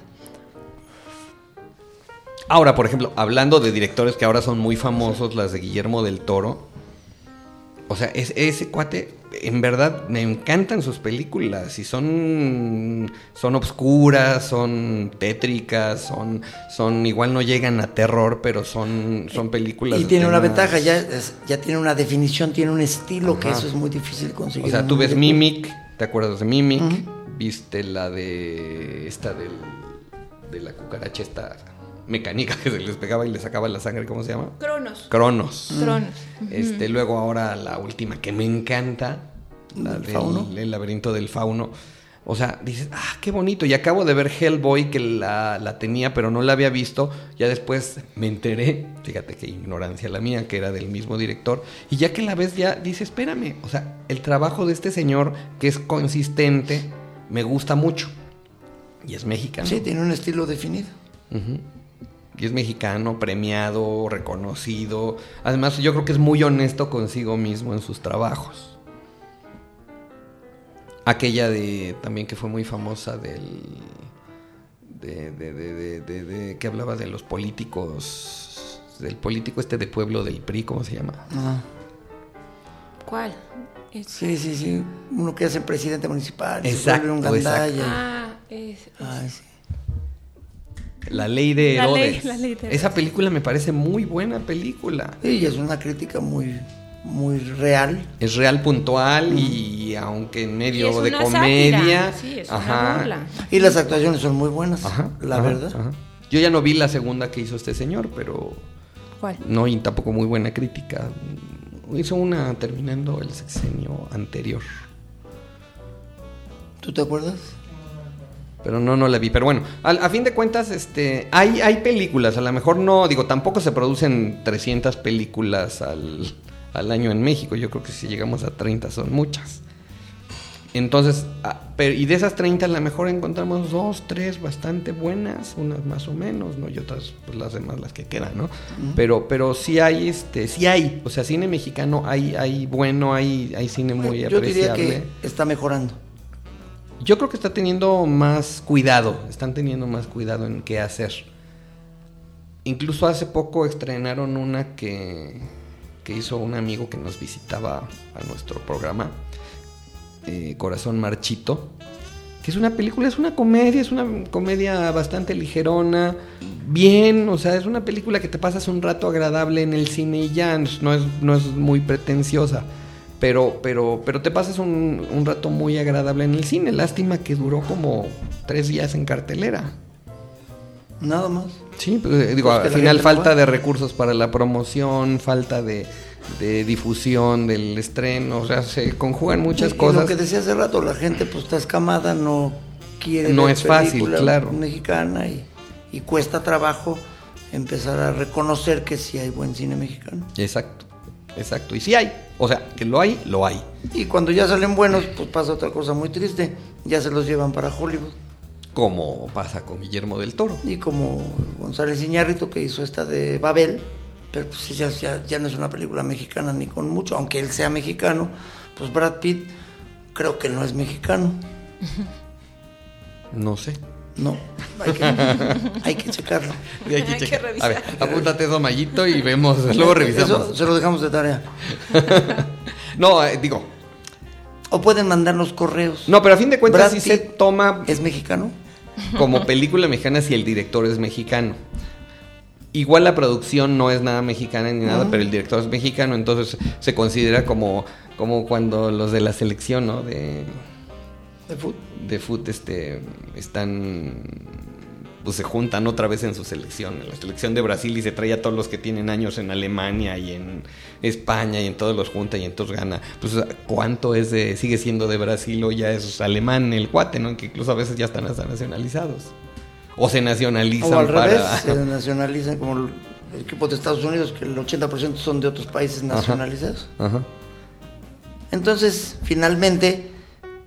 Ahora, por ejemplo, hablando de directores que ahora son muy famosos, las de Guillermo del Toro. O sea, es, ese cuate, en verdad, me encantan sus películas. Y son, son obscuras, son tétricas, son, son, igual no llegan a terror, pero son, son películas. Y tiene una ventaja, ya, ya tiene una definición, tiene un estilo que eso es muy difícil conseguir. O sea, tú ves. Mimic, ¿te acuerdas de Mimic? Viste la de esta del, de la cucaracha esta mecánica que se les pegaba y le sacaba la sangre, ¿cómo se llama? Cronos. Cronos. Cronos. Este, luego ahora la última que me encanta, la ¿El del fauno? el laberinto del fauno. O sea, dices, ah, qué bonito. Y acabo de ver Hellboy que la, la tenía, pero no la había visto. Ya después me enteré, fíjate qué ignorancia la mía, que era del mismo director. Y ya que la ves, ya dices, espérame. O sea, el trabajo de este señor, que es consistente, me gusta mucho. Y es mexicano. Sí, tiene un estilo definido. Y es mexicano, premiado, reconocido. Además, yo creo que es muy honesto consigo mismo en sus trabajos. Aquella de también que fue muy famosa del de, de- de- de- de- de- que hablaba de los políticos del político este de pueblo del PRI, ¿cómo se llama? Ajá. ¿Cuál? Es- Sí, sí, sí. Uno que es el presidente municipal. se Exacto, vuelve un gandalla. Ah, es, es- Ay, sí. La ley de La ley- Herodes. la ley de Esa película me parece muy buena película. Sí, es una crítica muy, muy real. Es real puntual y aunque en y medio es de una comedia. sátira, Sí, es una ajá, burla. Y las actuaciones son muy buenas, Ajá, la ajá, verdad. ajá. Yo ya no vi la segunda que hizo este señor, pero ¿Cuál? no y tampoco muy buena crítica. Hizo una terminando el sexenio anterior, ¿Tú te acuerdas? Pero no no la vi. Pero bueno, al- a, fin de cuentas, este, hay hay películas. A lo mejor no digo tampoco se producen 300 películas al, al año en México. Yo creo que si llegamos a 30 son muchas. Entonces, ah, pero, y de esas 30 a lo mejor encontramos dos, tres bastante buenas, unas más o menos, ¿no? Y otras, pues las demás las que quedan, ¿no? Pero, pero sí hay, este, sí hay, o sea, cine mexicano hay, hay bueno, hay, hay cine muy Yo diría apreciable. que está mejorando. Yo creo que está teniendo más cuidado, están teniendo más cuidado en qué hacer. Incluso hace poco estrenaron una que, que hizo un amigo que nos visitaba a nuestro programa, eh, Corazón Marchito, que es una película, es una comedia, es una comedia bastante ligerona, bien, o sea, es una película que te pasas un rato agradable en el cine y ya, no es, no es muy pretenciosa. Pero, pero, pero te pasas un, un rato muy agradable en el cine. Lástima que duró como tres días en cartelera. Nada más. Sí, pues, eh, digo, Pues al final falta de recursos para la promoción, falta de, de difusión del estreno, o sea, se conjugan muchas Y- y cosas. lo que decía hace rato, la gente pues está escamada, no quiere No ver es fácil, claro. mexicana y, y cuesta trabajo empezar a reconocer que sí hay buen cine mexicano. Exacto, exacto. Y sí hay, o sea, que lo hay, lo hay. Y cuando ya salen buenos, pues pasa otra cosa muy triste, ya se los llevan para Hollywood. como pasa con Guillermo del Toro. Y como González Iñárritu que hizo esta de Babel, pero pues ya, ya, ya no es una película mexicana ni con mucho, aunque él sea mexicano, pues Brad Pitt creo que no es mexicano. No sé. No, hay que, hay que checarlo. (laughs) Hay que Hay que revisar. A ver, apúntate eso, Mayito, y vemos, luego revisamos. Eso se lo dejamos de tarea. (laughs) No, eh, digo, O pueden mandarnos correos. no, pero a fin de cuentas sí se Pitt toma ¿Es mexicano? como película mexicana si el director es mexicano. Igual la producción no es nada mexicana ni nada, pero el director es mexicano, entonces se considera como, como cuando los de la selección, ¿no? De, ¿De fútbol? De foot este, están, pues se juntan otra vez en su selección, en la selección de Brasil y se trae a todos los que tienen años en Alemania y en España y en todos los junta y entonces gana. Pues cuánto es de, sigue siendo de Brasil o ya es alemán el cuate, ¿no? Que incluso a veces ya están hasta nacionalizados. O se nacionalizan O al para... revés, se nacionalizan como el equipo de Estados Unidos, que el 80% son de otros países nacionalizados. Ajá. Entonces, finalmente,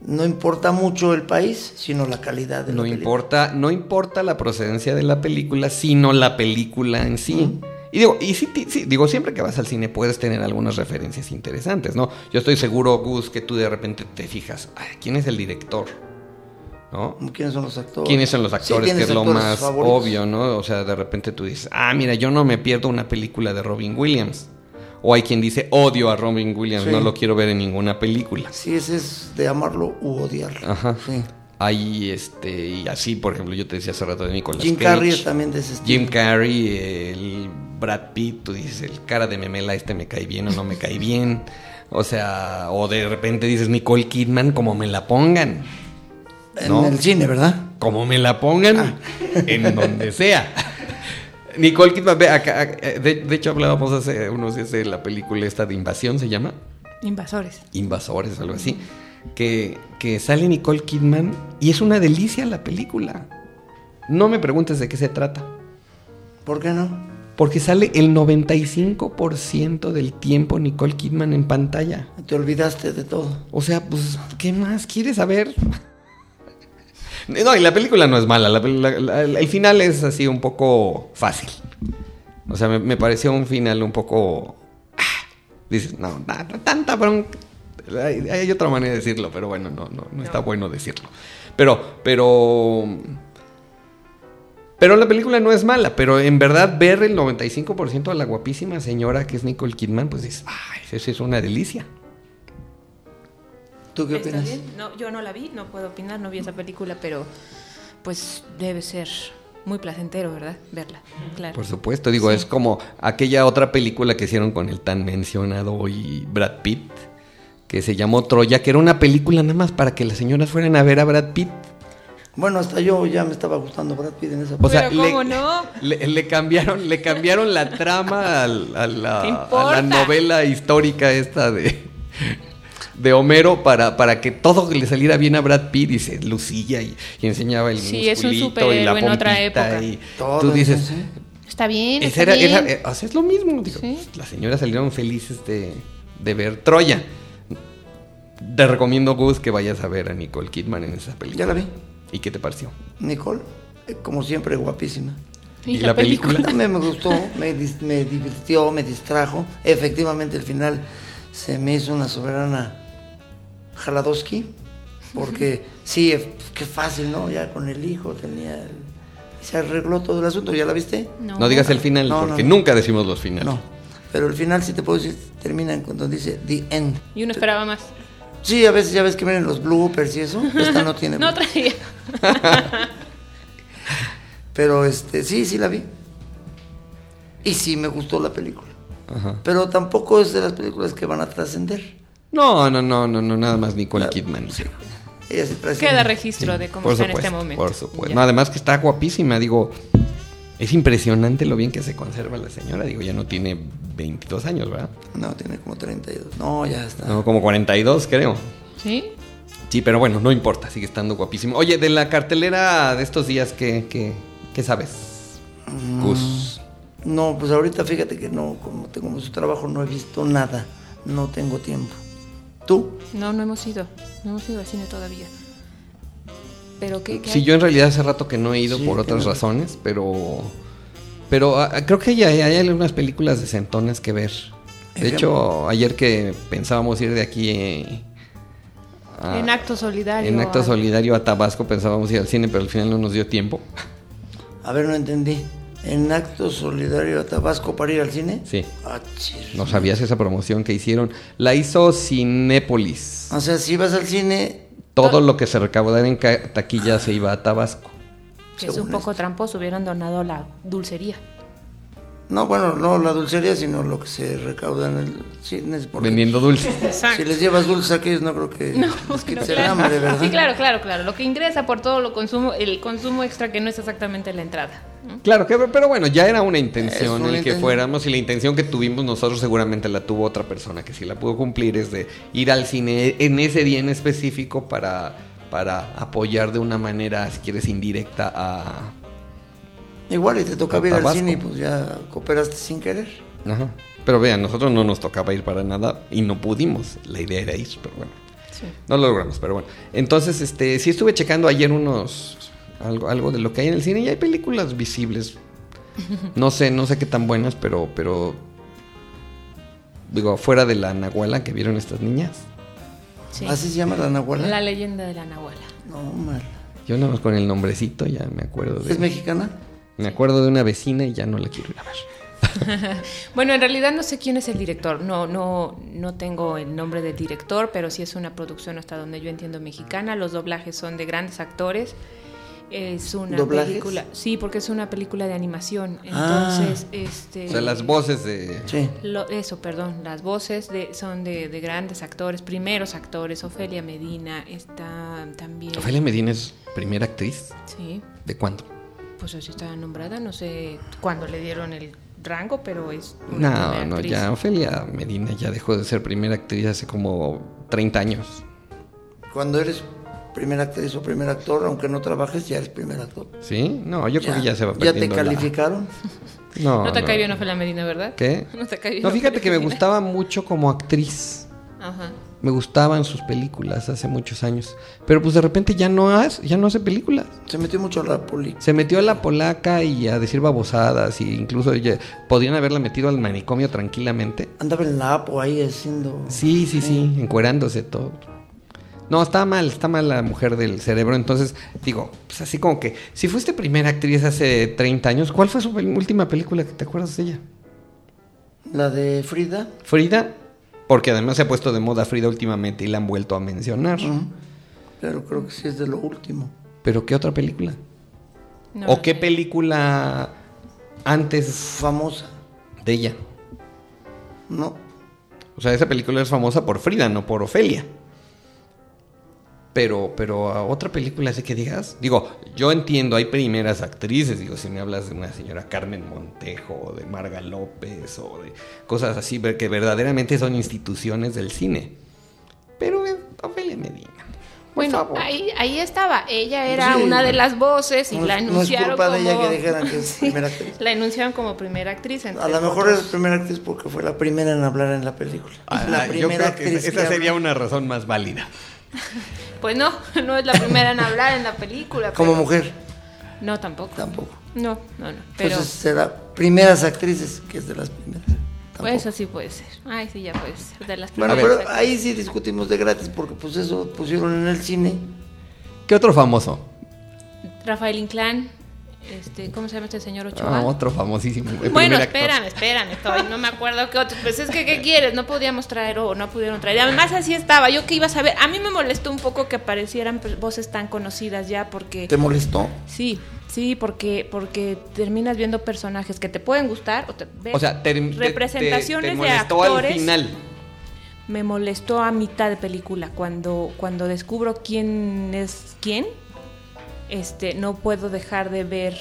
no importa mucho el país, sino la calidad de No la película. importa, no importa la procedencia de la película, sino la película en sí. Y digo, y sí, sí, digo, siempre que vas al cine puedes tener algunas referencias interesantes, ¿no? Yo estoy seguro, Gus, que tú de repente te fijas, "Ay, ¿quién es el director? ¿No? ¿Quiénes son los actores? ¿Quiénes son los actores? ¿tienes que es lo más favoritos? obvio, ¿no? O sea, de repente tú dices, ah, mira, yo no me pierdo una película de Robin Williams. O hay quien dice, odio a Robin Williams, Sí. no lo quiero ver en ninguna película. Sí, ese es de amarlo u odiarlo. Ajá. Sí. Hay este, y así, por ejemplo, yo te decía hace rato de Nicolas Jim Cage. Carrey es también de ese estilo. Jim Carrey, el Brad Pitt, tú dices, el cara de memela, este me cae bien o no me cae bien. O sea, o de repente dices Nicole Kidman, como me la pongan. En ¿no? el cine, ¿verdad? Como me la pongan, Ah. en donde sea. (laughs) Nicole Kidman, ve, acá, acá, de, de hecho hablábamos hace unos días de la película esta de Invasión, se llama. Invasores. Invasores, algo así. Que, que sale Nicole Kidman y es una delicia la película. No me preguntes de qué se trata. ¿Por qué no? Porque sale el 95% del tiempo Nicole Kidman en pantalla. Te olvidaste de todo. O sea, pues, ¿qué más quieres saber? No, y la película no es mala. la la- la- el final es así un poco fácil. O sea, me, me pareció un final un poco... ah, Dices, no, na- na- tanta bronca. Hay, hay otra manera de decirlo, pero bueno, no, no, no está bueno decirlo. Pero, pero... Pero la película no es mala, pero en verdad ver el 95% de la guapísima señora que es Nicole Kidman, pues dices, ay, eso es una delicia. ¿Tú qué ¿Está opinas? bien? No, yo no la vi, no puedo opinar, no vi esa película, pero pues debe ser muy placentero, ¿verdad? Verla, claro. Por supuesto, digo, es como aquella otra película que hicieron con el tan mencionado hoy Brad Pitt, que se llamó Troya, que era una película nada más para que las señoras fueran a ver a Brad Pitt. Bueno, hasta yo ya me estaba gustando Brad Pitt en esa O sea, Pero le, ¿cómo no? le, le cambiaron, le cambiaron la trama al- a, la, ¿Qué a la novela histórica esta de, de Homero para, para que todo le saliera bien a Brad Pitt y se lucilla y, y enseñaba el Sí, es un musculito y la superhéroe en otra pompita época. y Todo, tú dices, ¿sí? Está bien, Esa está era, bien. era- eh, o sea, es lo mismo. digo, Sí. pues, las señoras salieron felices de, de ver Troya. Te recomiendo, Gus, que vayas a ver a Nicole Kidman en esa película. Ya la vi. ¿Y qué te pareció? Nicole, eh, como siempre, guapísima. ¿Y la película? También me gustó, me, me divirtió, me distrajo. Efectivamente, el final se me hizo una soberana Jaladowski, porque (laughs) sí, eh, qué fácil, ¿no? Ya con el hijo tenía... el- se arregló todo el asunto, ¿ya la viste? No, digas el final, No, no, porque no. nunca decimos los finales. No, pero el final sí te puedo decir, termina cuando dice The End. Y uno esperaba más. Sí, a veces ya ves que vienen los bloopers y eso, esta no tiene (laughs) No traía. (laughs) Pero este, sí, sí la vi. Y sí me gustó la película. Ajá. Pero tampoco es de las películas que van a trascender. No, no, no, no, no, nada más Nicole Kidman. Ella sí trasciende. Queda registro de cómo está supuesto, en este momento. por supuesto. No, además que está guapísima, digo, es impresionante lo bien que se conserva la señora. Digo, ya no tiene 22 años, ¿verdad? No, tiene como 32. No, ya está. No, como 42, creo. ¿Sí? Sí, pero bueno, no importa, sigue estando guapísimo. Oye, de la cartelera de estos días, ¿qué, qué, qué sabes? Gus. No, pues ahorita fíjate que no, como tengo mucho trabajo, no he visto nada. No tengo tiempo. ¿Tú? No, no hemos ido. No hemos ido al cine todavía. pero ¿qué, qué Sí, hay? yo en realidad hace rato que no he ido Sí, por otras razones, pero pero ah, creo que ya hay, hay algunas películas de centonas que ver. De hecho, ayer que pensábamos ir de aquí eh, a- En acto solidario. en acto a- solidario a Tabasco pensábamos ir al cine, pero al final no nos dio tiempo. A ver, no entendí. ¿En acto solidario a Tabasco para ir al cine? Sí. Ah. No sabías esa promoción que hicieron. La hizo Cinépolis. O sea, si vas al cine, Todo lo que se recaudara en taquilla se iba a Tabasco. Que es un poco tramposo, hubieran donado la dulcería. No, bueno, no la dulcería, sino lo que se recauda en el cine. Vendiendo dulces. Si les llevas dulces a aquellos, no creo que les quites el hambre, ¿verdad? Sí, claro, claro, claro. Lo que ingresa por todo lo consumo, el consumo extra que no es exactamente la entrada. ¿no? Claro, que, pero bueno, ya era una intención una el que intención. fuéramos y la intención que tuvimos nosotros seguramente la tuvo otra persona que sí la pudo cumplir es de ir al cine en ese día en específico para, para apoyar de una manera, si quieres, indirecta a... Igual y te tocaba A ir al cine y pues ya cooperaste sin querer. Ajá. Pero vean, nosotros no nos tocaba ir para nada y no pudimos. La idea era ir, pero bueno. Sí. No lo logramos, pero bueno. Entonces, este, sí estuve checando ayer unos algo, algo de lo que hay en el cine y hay películas visibles. (laughs) No sé, no sé qué tan buenas, pero, pero digo, fuera de la Nahuala que vieron estas niñas. Sí. Así se llama la Nahuala. La leyenda de la Nahuala. No, mal. Yo nada más con el nombrecito ya me acuerdo ¿Es de. mexicana? Me acuerdo de una vecina y ya no la quiero ir a ver. (laughs) Bueno, en realidad no sé quién es el director. No, no, no tengo el nombre del director, pero sí es una producción hasta donde yo entiendo mexicana. Los doblajes son de grandes actores. Es una ¿Doblajes? película. Sí, porque es una película de animación. Ah. Entonces, este. O sea, las voces de. Sí. Lo- eso, perdón, las voces de, son de, de grandes actores, primeros actores, Ofelia Medina, está también... Ofelia Medina es primera actriz. Sí, ¿De cuándo? Pues así está nombrada, no sé cuándo le dieron el rango, pero es... una No, primera no, actriz. ya Ofelia Medina ya dejó de ser primera actriz hace como 30 años. Cuando eres primer actriz o primer actor, aunque no trabajes, ya eres primer actor. ¿Sí? No, yo creo que ya se va ¿Ya te perdiendo la- calificaron? (laughs) No, No te cae bien Ofelia Medina, ¿verdad? ¿Qué? (laughs) No te cae bien No, fíjate que me gustaba mucho como actriz. Ajá. Me gustaban sus películas hace muchos años. Pero pues de repente ya no hace, ya no hace películas. Se metió mucho a la poli. Se metió a la polaca y a decir babosadas. Y incluso ya- podrían haberla metido al manicomio tranquilamente. Andaba en la APO ahí haciendo... Sí, sí, sí, encuerándose todo. No, está mal, está mal la mujer del cerebro. Entonces, digo, pues así como que, si fuiste primera actriz hace 30 años, ¿cuál fue su última película que te acuerdas de ella? La de Frida. Frida, porque además se ha puesto de moda Frida últimamente y la han vuelto a mencionar. Ujú. Pero creo que sí es de lo último. ¿Pero qué otra película? No, ¿O no qué sé. película antes Famosa. de ella? No. O sea, esa película es famosa por Frida, no por Ofelia. Pero, pero a otra película así que digas, digo, yo entiendo, hay primeras actrices, digo, si me hablas de una señora Carmen Montejo, o de Marga López, o de cosas así, que verdaderamente son instituciones del cine. Pero es Ofelia Medina. Por Bueno, favor. ahí, ahí estaba. Ella era Sí. una de las voces y No la no es anunciaron culpa de ella como... que dijeran que es (laughs) primera actriz. La anunciaron como primera actriz. A lo mejor otros. es primera actriz porque fue la primera en hablar en la película. Ah, la yo creo que esa, que esa sería una razón más válida. (laughs) Pues no, (laughs) no es la primera en hablar en la película. Como pero- mujer, No, tampoco. tampoco. No, no, no. Pero Entonces será primeras actrices, que es de las primeras. Tampoco. pues así puede ser. Ay, sí, ya puede ser. De las Bueno, primeras pero actrices. ahí sí discutimos de gratis porque pues eso pusieron en el cine. ¿Qué otro famoso? Rafael Inclán. Este, ¿Cómo se llama este señor Ochoa? Ah, otro famosísimo. Bueno, espérame, espérame, estoy, no me acuerdo qué otros. Pues es que, ¿qué quieres? No podíamos traer o no pudieron traer. Además, así estaba. Yo que iba a saber. A mí me molestó un poco que aparecieran pues, voces tan conocidas ya, porque. ¿Te molestó? Sí, sí, porque, porque terminas viendo personajes que te pueden gustar. O, te, ves O sea, te, representaciones te de molestó actores. al final. Me molestó a mitad de película. Cuando, cuando descubro quién es quién, este, no puedo dejar de ver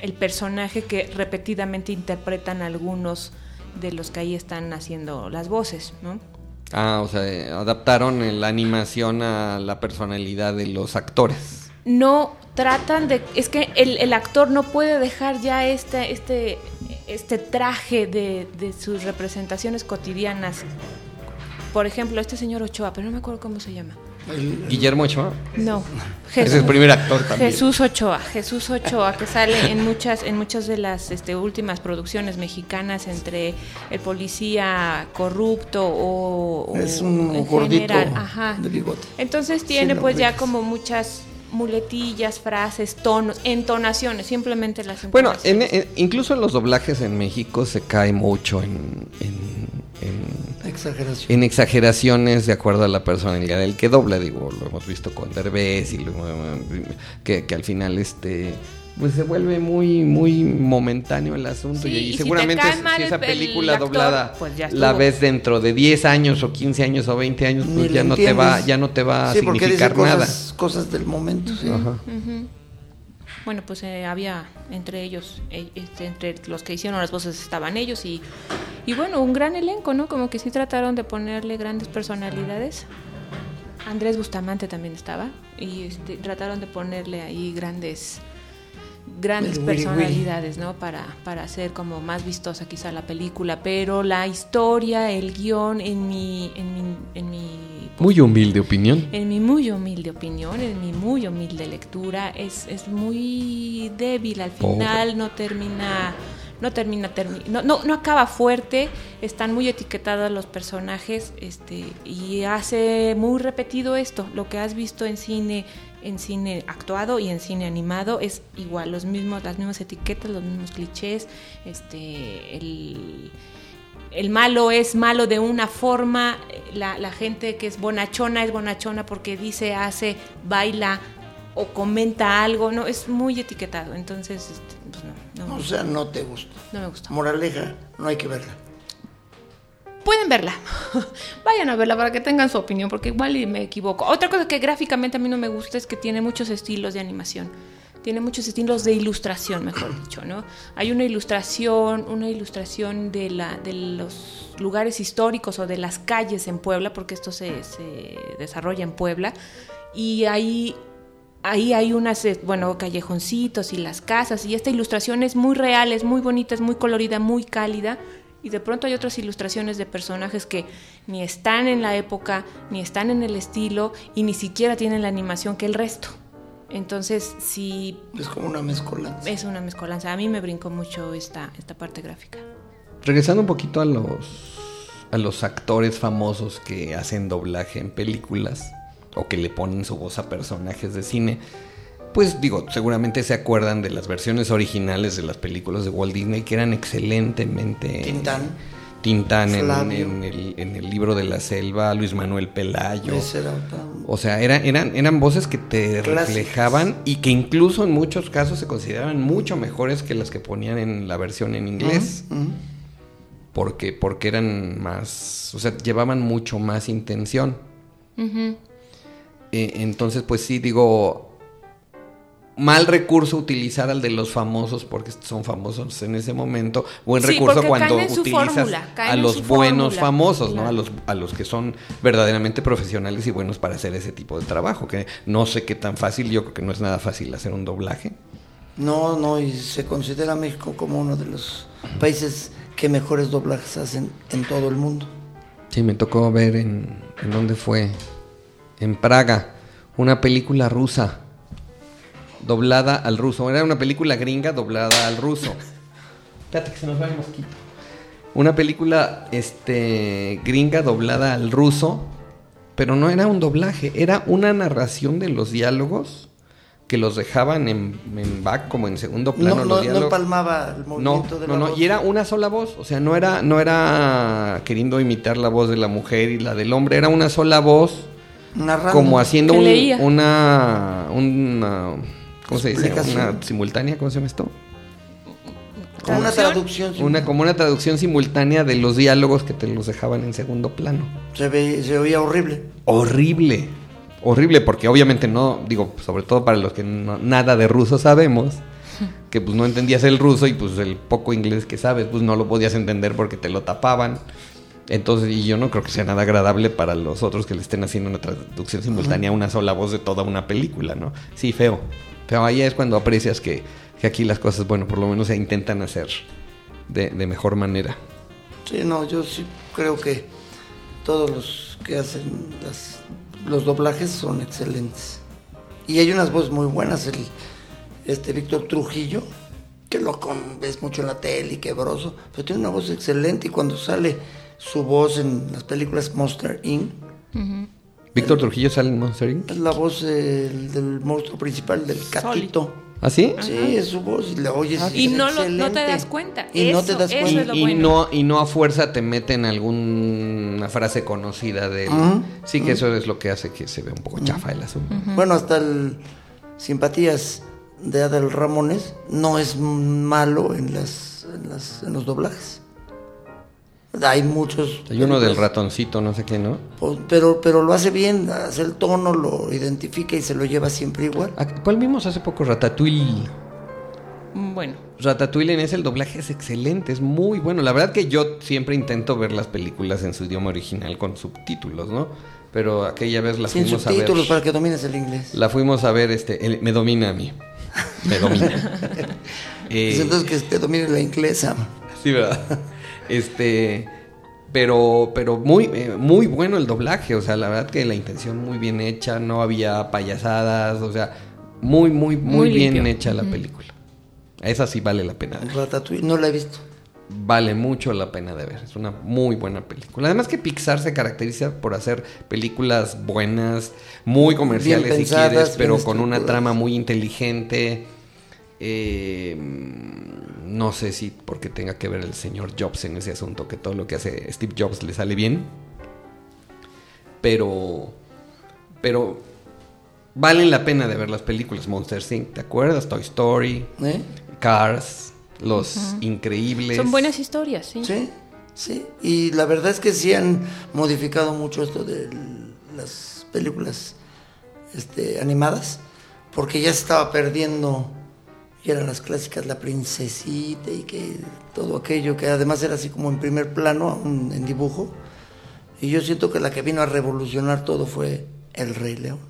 el personaje que repetidamente interpretan algunos de los que ahí están haciendo las voces, ¿no? Ah, o sea, adaptaron la animación a la personalidad de los actores. No tratan de... Es que el, el actor no puede dejar ya este, este, este traje de, de sus representaciones cotidianas. Por ejemplo, este señor Ochoa, pero no me acuerdo cómo se llama. Guillermo Ochoa. No, Es el primer actor también. Jesús Ochoa, Jesús Ochoa, que sale en muchas, en muchas de las este, últimas producciones mexicanas entre el policía corrupto o, o Es un en gordito general, ajá. de bigote. Entonces tiene pues ya como muchas muletillas, frases, tonos, entonaciones, simplemente las Bueno, entonaciones. en- en- incluso en los doblajes en México se cae mucho en, en- en- Exageración. en exageraciones de acuerdo a la personalidad del que dobla. Digo, lo hemos visto con Derbez y lo- que, que al final este pues se vuelve muy muy momentáneo el asunto Sí, y, y si te seguramente si esa el- el película actor, doblada pues la ves dentro de 10 años o 15 años o 20 años pues ya no te va ya no te va a Sí, porque dice significar nada. cosas, cosas del momento, sí. Ajá. Bueno, pues eh, había entre ellos, eh, este, entre los que hicieron las voces estaban ellos y, y bueno, un gran elenco, ¿no? Como que sí trataron de ponerle grandes personalidades. Andrés Bustamante también estaba y este, trataron de ponerle ahí grandes grandes personalidades, ¿no? Para, para hacer como más vistosa quizá la película, pero la historia, el guion, en mi, en mi, en mi Muy humilde opinión. en mi muy humilde opinión, en mi muy humilde lectura, es, es muy débil. Al Pobre. final no termina, no termina, termi- no, no, no acaba fuerte. Están muy etiquetados los personajes, este, y hace muy repetido esto. Lo que has visto en cine, en cine actuado y en cine animado es igual, los mismos, las mismas etiquetas, los mismos clichés, este, el el malo es malo de una forma, la, la gente que es bonachona es bonachona porque dice, hace, baila o comenta algo, no, es muy etiquetado, entonces este, pues no, no, O sea, no te gusta. no me gusta. Moraleja, no hay que verla. Pueden verla, (laughs) vayan a verla para que tengan su opinión, porque igual me equivoco. Otra cosa que gráficamente a mí no me gusta es que tiene muchos estilos de animación. Tiene muchos estilos de ilustración, mejor (clears throat) dicho, ¿no? Hay una ilustración, una ilustración de, la, de los lugares históricos o de las calles en Puebla, porque esto se, se desarrolla en Puebla, y ahí, ahí hay unas, eh, bueno, callejoncitos y las casas, y esta ilustración es muy real, es muy bonita, es muy colorida, muy cálida, y de pronto hay otras ilustraciones de personajes que ni están en la época, ni están en el estilo, y ni siquiera tienen la animación que el resto. Entonces, sí, Es como una mezcolanza. es una mezcolanza. A mí me brincó mucho esta, esta parte gráfica. Regresando un poquito a los a los actores famosos que hacen doblaje en películas o que le ponen su voz a personajes de cine, pues digo, seguramente se acuerdan de las versiones originales de las películas de Walt Disney que eran excelentemente Tintán. Tintán en, el, en el libro de la selva, Luis Manuel Pelayo. Ese era tan- O sea, era- eran, eran voces que te Clásicas. reflejaban y que incluso en muchos casos se consideraban mucho mejores que las que ponían en la versión en inglés. Porque, porque eran más, o sea, llevaban mucho más intención. Eh, entonces, pues sí, digo, mal recurso utilizar al de los famosos porque son famosos en ese momento. Buen Sí, recurso cuando utilizas fórmula, a los buenos fórmula. famosos, ¿no? A los, a los que son verdaderamente profesionales y buenos para hacer ese tipo de trabajo. Que no sé qué tan fácil, yo creo que no es nada fácil hacer un doblaje. No, no, y se considera México como uno de los países que mejores doblajes hacen en todo el mundo. Sí, me tocó ver en, en dónde fue, en Praga, una película rusa, doblada al ruso. Era una película gringa doblada al ruso. Espérate que se nos va el mosquito. Una película este, gringa doblada al ruso, pero no era un doblaje, era una narración de los diálogos que los dejaban en, en back, como en segundo plano. No, los no, no palmaba el No, movimiento de no, la no, voz. y era una sola voz, o sea, no era, no era queriendo imitar la voz de la mujer y la del hombre, era una sola voz, Narrando. como haciendo un- una, una, ¿cómo se dice? Una simultánea, ¿cómo se llama esto? Como una ¿Traducción? Una, como una traducción simultánea de los diálogos que te los dejaban en segundo plano. Se, ve- se oía horrible. Horrible, horrible, porque obviamente no, digo, sobre todo para los que no- nada de ruso sabemos, (laughs) que pues no entendías el ruso y pues el poco inglés que sabes, pues no lo podías entender porque te lo tapaban. Entonces, y yo no creo que sea nada agradable para los otros que le estén haciendo una traducción simultánea a una sola voz de toda una película, ¿no? Sí, feo. Pero ahí es cuando aprecias que, que aquí las cosas, bueno, por lo menos se intentan hacer de, de mejor manera. Sí, no, yo sí creo que todos los que hacen las los doblajes son excelentes. Y hay unas voces muy buenas. El, este Víctor Trujillo, que lo con- ves mucho en la tele y quebroso, pero tiene una voz excelente. Y cuando sale su voz en las películas Monster Inc., Víctor Trujillo sale en Monster Inc. es la voz del monstruo principal, del catito. ¿Ah, sí? Sí, es su voz y la oyes. Y no, lo- no te das cuenta. Y no te das cuenta. es lo y, bueno. no, y no a fuerza te meten alguna frase conocida de él. Sí, que eso es lo que hace que se vea un poco chafa el asunto. Bueno, hasta el Simpatías de Adel Ramones no es malo en las, en las en los doblajes. Hay muchos. Hay uno del ratoncito, no sé qué, ¿no? pues, Pero, pero lo hace bien, hace el tono, lo identifica y se lo lleva siempre igual. ¿Cuál vimos hace poco? Ratatouille. Mm, Bueno, Ratatouille en ese el doblaje es excelente, es muy bueno. La verdad que yo siempre intento ver las películas en su idioma original con subtítulos, ¿no? Pero aquella vez la Sin fuimos a subtítulos ver. para que domines el inglés. La fuimos a ver, este, el- me domina a mí. Me domina. Eh, (laughs) Pues entonces que te domine la inglesa. Sí, ¿verdad? (laughs) Este, pero, pero muy, eh, muy bueno el doblaje, o sea, la verdad que la intención muy bien hecha, no había payasadas, o sea, muy, muy, muy, Muy bien hecha la película. Esa sí vale la pena. ver. Ratatouille, no la he visto. Vale mucho la pena de ver, es una muy buena película. Además que Pixar se caracteriza por hacer películas buenas, muy comerciales si quieres, pero con una trama muy inteligente. Eh, no sé si porque tenga que ver el señor Jobs en ese asunto, que todo lo que hace Steve Jobs le sale bien. Pero, pero valen la pena de ver las películas Monster Inc. ¿Te acuerdas? Toy Story, ¿Eh? Cars, Los Increíbles. son buenas historias, sí. Sí, sí. Y la verdad es que sí han modificado mucho esto de las películas este, animadas, porque ya se estaba perdiendo, y eran las clásicas, la princesita y que todo aquello, que además era así como en primer plano, en dibujo. Y yo siento que la que vino a revolucionar todo fue El Rey León.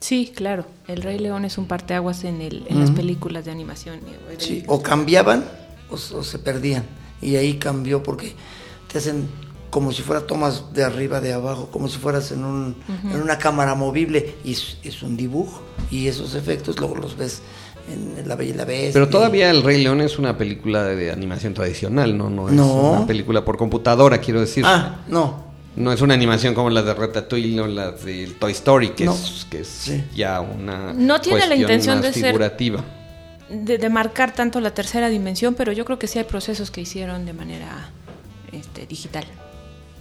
Sí, claro. El Rey León es un parteaguas en, el, en las películas de animación. Sí, o cambiaban o, o se perdían. Y ahí cambió porque te hacen como si fuera tomas de arriba, de abajo, como si fueras en, un, en una cámara movible. Y es, es un dibujo. Y esos efectos luego los ves en La Bella y la Bestia. Pero todavía El Rey León es una película de animación tradicional, ¿no? No es No. una película por computadora, quiero decir. Ah, no. No es una animación como la de Ratatouille o la de Toy Story, que No. es, que es Sí. ya una No tiene la intención de ser- figurativa. de, de marcar tanto la tercera dimensión, pero yo creo que sí hay procesos que hicieron de manera este, digital.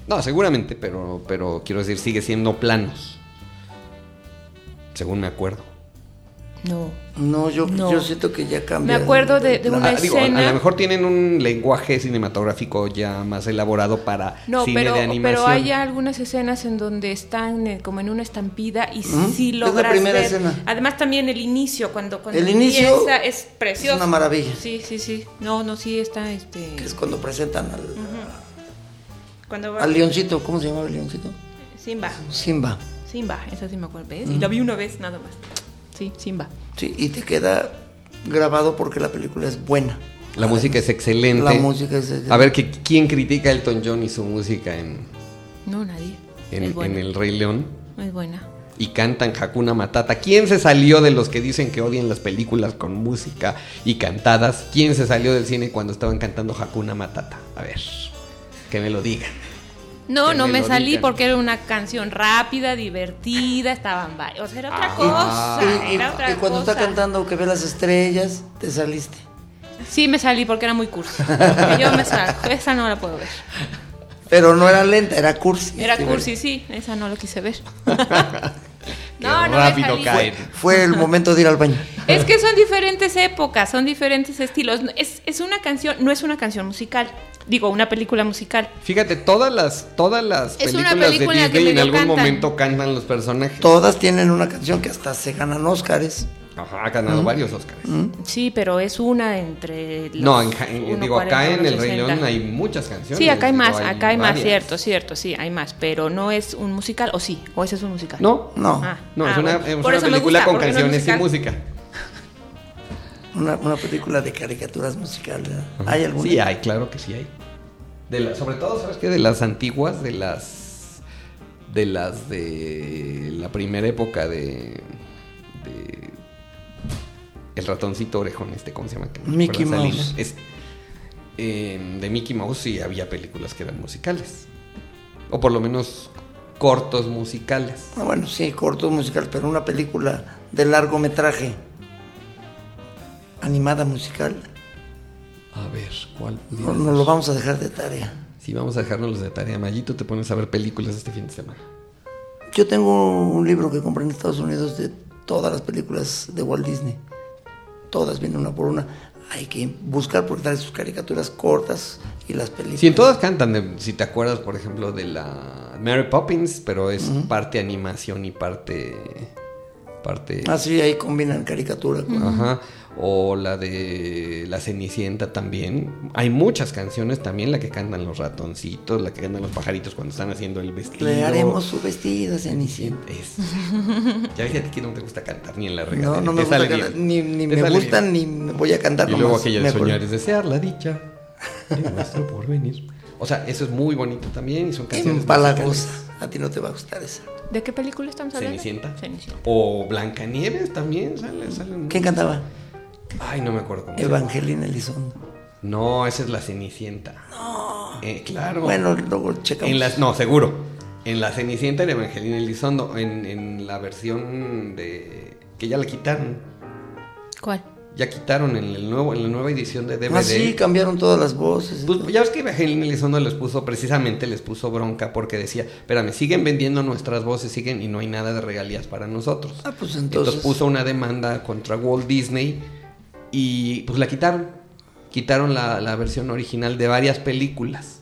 No, seguramente, pero, pero quiero decir, sigue siendo planos. Según me acuerdo. No. No, yo, No. yo siento que ya Me cambió. acuerdo de, de una Ah, digo, a- escena. a lo mejor tienen un lenguaje cinematográfico ya más elaborado para No, cine pero, de animación. pero hay algunas escenas en donde están eh, como en una estampida y Ujú, sí es la logras primera ver. escena. Además también el inicio, cuando, cuando El inicio empieza, es precioso. es una maravilla. Sí, sí, sí. No, no, sí está este... Que es cuando presentan al, Cuando va... al leoncito. ¿Cómo se llamaba el leoncito? Simba. Simba. Simba, esa sí me acuerdo. ¿ves? Y la vi una vez nada más. Sí, Simba. Sí, y te queda grabado porque la película es buena. La música es excelente. La música es A ver, que, ¿quién critica a Elton John y su música en, No, nadie. en, es buena. en El Rey León? Es buena. Y cantan Hakuna Matata. ¿Quién se salió de los que dicen que odian las películas con música y cantadas? ¿Quién se salió del cine cuando estaban cantando Hakuna Matata? A ver, que me lo digan. No, no me salí porque era una canción rápida, divertida, estaban varios. O sea, era otra cosa. Ah. Y, y- era otra y cuando cosa. está cantando que ve las estrellas, te saliste. Sí, me salí porque era muy cursi. Yo me salgo. Esa no la puedo ver. Pero no era lenta, era cursi. Era Sí, cursi, sí. Esa no la quise ver. (laughs) No, no rápido caen. Fue el momento de ir al baño. Es que son diferentes épocas, son diferentes estilos. Es, es una canción, no es una canción musical. Digo, una película musical. Fíjate, todas las, todas las Es una películas película de que Disney en algún cantan. momento cantan los personajes. Todas tienen una canción que hasta se ganan Óscares. Ajá, ha ganado varios Oscars. Sí, pero es una entre los No, en en- digo, 1.40, acá en El Rey 1.60. León hay muchas canciones. Sí, acá hay más, acá hay más, cierto, cierto, sí, hay más, pero no es un musical, o sí, o ese es un musical. No, No, Ah, no, ah, es una, bueno. es Por una eso me película gusta, con no canciones y música. (laughs) una, una película de caricaturas musicales. ¿Hay alguna? Sí, hay, claro que sí hay. De la- sobre todo, ¿sabes qué? De las antiguas, de las de las de la primera época de, de el ratoncito orejón, este, ¿cómo se llama? Mickey Mouse. Es, eh, de Mickey Mouse sí había películas que eran musicales. O por lo menos cortos musicales. Ah, bueno, sí, corto musical, pero una película de largometraje animada musical, A ver, ¿cuál no, nos lo vamos a dejar de tarea. Sí, vamos a dejarnos los de tarea. Mayito, te pones a ver películas este fin de semana. Yo tengo un libro que compré en Estados Unidos de todas las películas de Walt Disney. Todas vienen una por una. Hay que buscar porque trae sus caricaturas cortas y las películas. Sí, en todas cantan, de- si te acuerdas, por ejemplo, de la Mary Poppins, pero es parte animación y parte... parte Ah, sí, ahí combinan caricatura con... Ajá. O la de La Cenicienta también. Hay muchas canciones también, la que cantan los ratoncitos, la que cantan los pajaritos cuando están haciendo el vestido. Le haremos su vestido, Cenicienta. Es- Ya ves a ti que no te gusta cantar ni en la regadera. No, no me gusta sale cantar, ni, me sale gustan bien. ni me voy a cantar Y luego aquella de soñar es desear la dicha de nuestro porvenir. O sea, eso es muy bonito también y son canciones Empalagosa. A ti no te va a gustar esa. ¿De qué película estamos hablando? Cenicienta. Cenicienta. O Blancanieves también sale, salen- ¿Quién cantaba? Ay, no me acuerdo cómo. Evangelina Elizondo. No, esa es la Cenicienta. No. claro. Bueno, luego checamos. En las, no, seguro. En la Cenicienta era Evangelina Elizondo. En, en la versión de. que ya la quitaron. ¿Cuál? Ya quitaron en el nuevo, en la nueva edición de DVD. Ah, sí, cambiaron todas las voces. Pues, ya ves que Evangelina Elizondo les puso, precisamente les puso bronca porque decía, espérame, siguen vendiendo nuestras voces, siguen y no hay nada de regalías para nosotros. Ah, pues Entonces, entonces. puso una demanda contra Walt Disney y pues la quitaron. Quitaron la, la versión original de varias películas.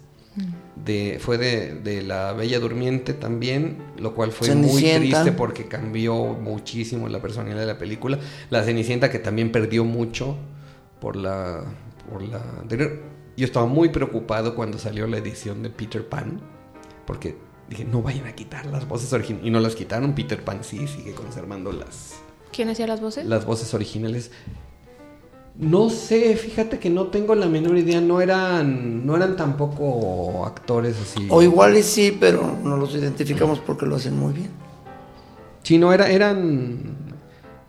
De, fue de, de La Bella Durmiente también, lo cual fue muy triste porque cambió muchísimo la personalidad de la película. La Cenicienta que también perdió mucho por la, por la anterior. Yo estaba muy preocupado cuando salió la edición de Peter Pan, porque dije, no vayan a quitar las voces originales. Y no las quitaron, Peter Pan sí sigue conservando las, ¿Quién hacía las voces? las voces originales. No sé, fíjate que no tengo la menor idea, no eran, no eran tampoco actores así. O igual y sí, pero no los identificamos porque lo hacen muy bien. Sí, no, era, eran.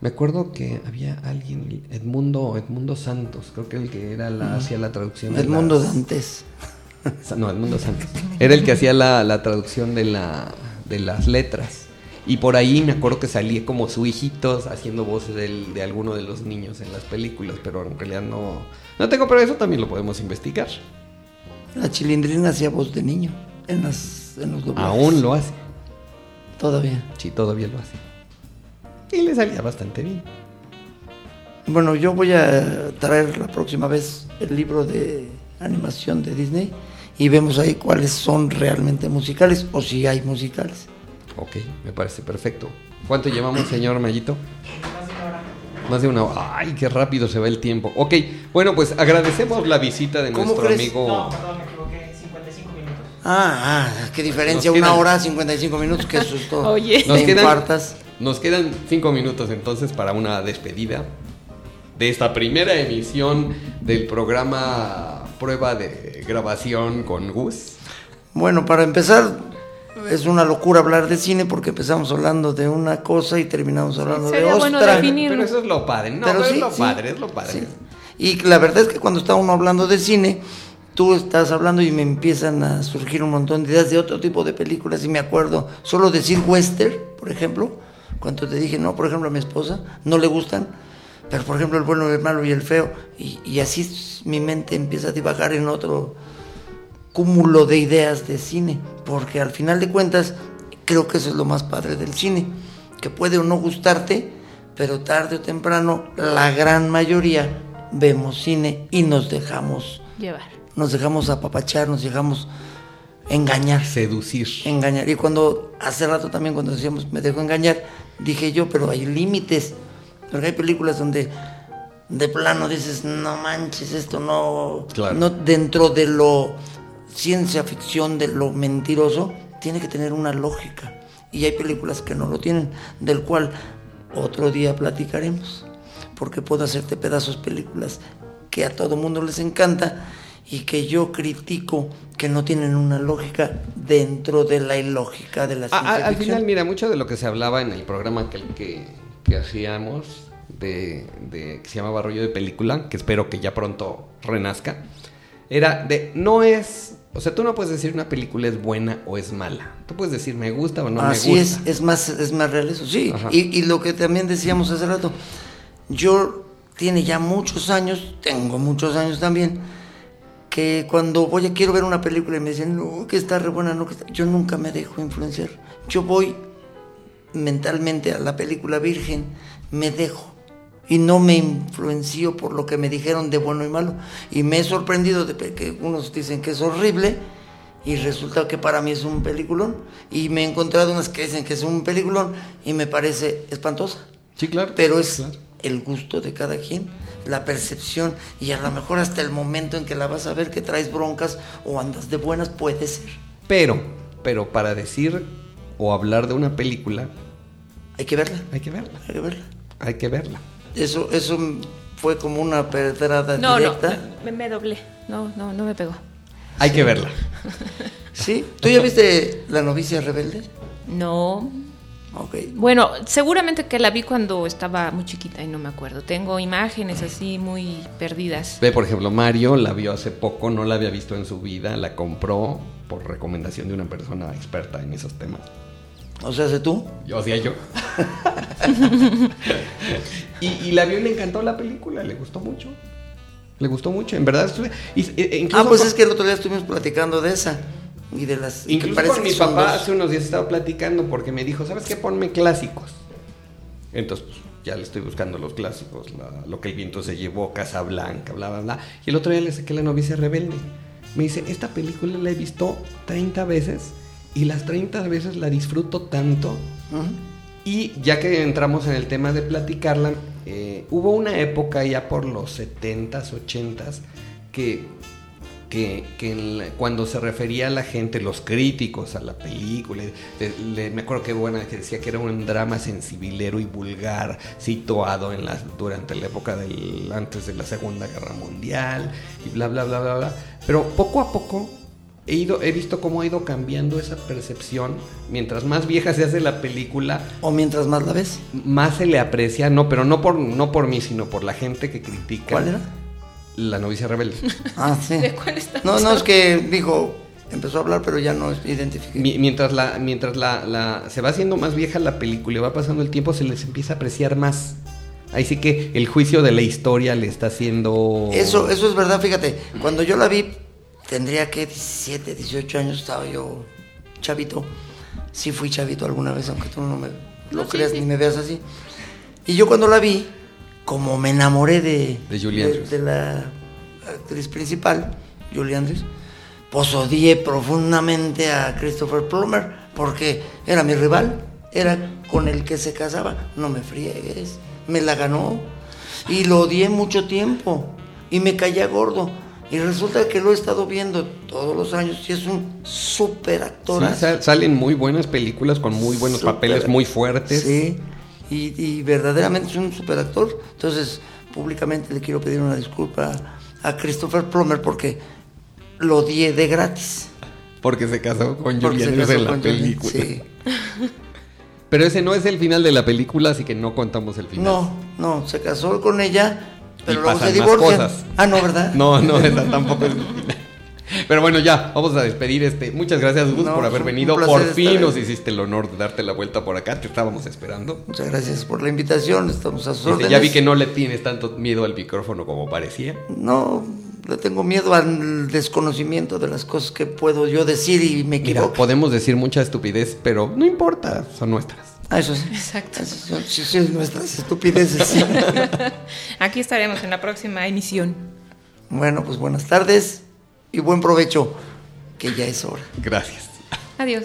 Me acuerdo que había alguien, Edmundo, Edmundo Santos, creo que el que era la, hacía la traducción. de El mundo las- Dantes. (laughs) No, Edmundo Santos. Era el que hacía la, la traducción de, la, de las letras. Y por ahí me acuerdo que salía como su hijitos haciendo voces del- de alguno de los niños en las películas, pero en realidad no, no tengo, pero eso también lo podemos investigar. La chilindrina hacía voz de niño en, las, en los doblajes. Aún lo hace. Todavía. Sí, todavía lo hace. Y le salía bastante bien. Bueno, yo voy a traer la próxima vez el libro de animación de Disney y vemos ahí cuáles son realmente musicales o si hay musicales. Ok, me parece perfecto. ¿Cuánto llevamos, señor Mayito? Más de una hora. Ay, qué rápido se va el tiempo. Ok, bueno, pues agradecemos la visita de ¿Cómo nuestro crees? amigo. perdón, me equivoqué, 55 minutos. Ah, ah, qué diferencia, una hora 55 minutos, qué susto. Oye. Nos quedan, infartas. nos quedan cinco minutos entonces para una despedida de esta primera emisión del programa Prueba de Grabación con Gus. Bueno, para empezar, es una locura hablar de cine porque empezamos hablando de una cosa y terminamos hablando de sería otra. bueno Pero eso es lo padre. No, pero, Pero es sí, lo sí. padre, es lo padre. Sí. Y la verdad es que cuando está uno hablando de cine, tú estás hablando y me empiezan a surgir un montón de ideas de otro tipo de películas y me acuerdo solo decir western, por ejemplo, cuando te dije, no, por ejemplo, a mi esposa no le gustan, pero por ejemplo el bueno, el malo y el feo, y, y así mi mente empieza a divagar en otro cúmulo de ideas de cine, porque al final de cuentas creo que eso es lo más padre del cine, que puede o no gustarte, pero tarde o temprano la gran mayoría vemos cine y nos dejamos, Llevar. nos dejamos apapachar, nos dejamos engañar, Seducir. engañar. Y cuando hace rato también cuando decíamos me dejo engañar, dije yo, pero hay límites, porque hay películas donde de plano dices, no manches, esto no, Claro. no dentro de lo ciencia ficción, de lo mentiroso, tiene que tener una lógica. Y hay películas que no lo tienen, del cual otro día platicaremos, porque puedo hacerte pedazos películas que a todo mundo les encanta y que yo critico que no tienen una lógica dentro de la ilógica de la A- ciencia a- al ficción. final, mira, mucho de lo que se hablaba en el programa que, que, que hacíamos, de, de- que se llamaba Rollo de Película, que espero que ya pronto renazca, era de, no es, o sea, tú no puedes decir una película es buena o es mala. Tú puedes decir me gusta o no Así me es, gusta. es más, es más real eso, sí. Y lo que también decíamos hace rato, yo tiene ya muchos años, tengo muchos años también, que cuando voy a quiero ver una película y me dicen, no, que está re buena, no, que está-", yo nunca me dejo influenciar. Yo voy mentalmente a la película virgen, me dejo y no me influencio por lo que me dijeron de bueno y malo. Y me he sorprendido de que unos dicen que es horrible y resulta que para mí es un peliculón. Y me he encontrado unas que dicen que es un peliculón y me parece espantosa. Sí, claro. Pero es Claro. el gusto de cada quien, la percepción y a lo mejor hasta el momento en que la vas a ver que traes broncas o andas de buenas puede ser. Pero, pero para decir o hablar de una película, Hay que verla, hay que verla. hay que verla. Hay que verla. Eso, eso fue como una pedrada No, no, directa. me, me doblé. No, no, no me pegó. Hay que verla. (laughs) ¿Sí? ¿Tú ya viste La novicia rebelde? No. Ok. Bueno, seguramente que la vi cuando estaba muy chiquita y no me acuerdo. Tengo imágenes así muy perdidas. Ve, por ejemplo, Mario la vio hace poco, no la había visto en su vida, la compró por recomendación de una persona experta en esos temas. O sea, ¿sé tú? Yo hacía yo. (laughs) y, y la vio y le encantó la película, le gustó mucho. Le gustó mucho, en verdad. estuve- e- e Ah, pues es que el otro día estuvimos platicando de esa. Y de las... que Incluso parece con que mi papá dos. hace unos días estaba platicando porque me dijo, ¿sabes qué? Ponme clásicos. Entonces, pues, ya le estoy buscando los clásicos, la- lo que el viento se llevó, Casablanca, bla, bla, bla. Y el otro día le saqué la novicia rebelde. Me dice, esta película la he visto 30 veces y las 30 veces la disfruto tanto. Y ya que entramos en el tema de platicarla, eh, hubo una época ya por los 70s, 80s, que, que, que en la- cuando se refería a la gente, los críticos a la película, le- le- me acuerdo que buena que decía que era un drama sensibilero y vulgar, situado en la, durante la época del, antes de la Segunda Guerra Mundial, y bla, bla, bla, bla, bla. Pero poco a poco he, ido, he visto cómo ha ido cambiando esa percepción. Mientras más vieja se hace la película, O mientras más la ves. más se le aprecia, no, pero no por, no por mí, sino por la gente que critica. ¿Cuál era? La novicia rebelde. (laughs) Ah, sí. ¿De cuál estamos No, no, es que dijo, empezó a hablar, pero ya no identifiqué. Mi- mientras la, mientras la, la- se va haciendo más vieja la película y va pasando el tiempo, se les empieza a apreciar más. Ahí sí que el juicio de la historia le está haciendo. Eso, eso es verdad, fíjate, cuando yo la vi, tendría que 17, 18 años, estaba yo chavito. Sí fui chavito alguna vez, aunque tú no me lo No, creas sí. ni me veas así. Y yo cuando la vi, como me enamoré de, De Julie Andrews. de la actriz principal, Julie Andrews, pues odié profundamente a Christopher Plummer, porque era mi rival, era con el que se casaba. No me friegues, me la ganó. Y lo odié mucho tiempo, y me caía gordo. Y resulta que lo he estado viendo todos los años y es un súper actor. Sí, salen muy buenas películas con muy buenos Súper. papeles muy fuertes. Sí, y, y verdaderamente es un super actor. Entonces, públicamente le quiero pedir una disculpa a Christopher Plummer porque lo odié de gratis. Porque se casó con Julie Andrews en la película. Sí. (laughs) Pero ese no es el final de la película, así que no contamos el final. No, no, se casó con ella, pero Y luego se pasan más divorcian. cosas. Ah, no, ¿verdad? (laughs) No, no, esa tampoco es. Pero bueno, ya, vamos a despedir este. Muchas gracias, Gus, No, por haber venido. Por fin nos hiciste el honor de darte la vuelta por acá. Te estábamos esperando. Muchas gracias por la invitación, estamos a sus Este, órdenes. ya vi que no le tienes tanto miedo al micrófono como parecía. No, le tengo miedo al desconocimiento de las cosas que puedo yo decir y me Mira, equivoco. podemos decir mucha estupidez, pero no importa, son nuestras. Ah, eso sí. Exacto. Son- sí, sí, nuestras estupideces. sí. (laughs) Aquí estaremos en la próxima emisión. bueno, pues buenas tardes y buen provecho, que ya es hora. Gracias. Adiós.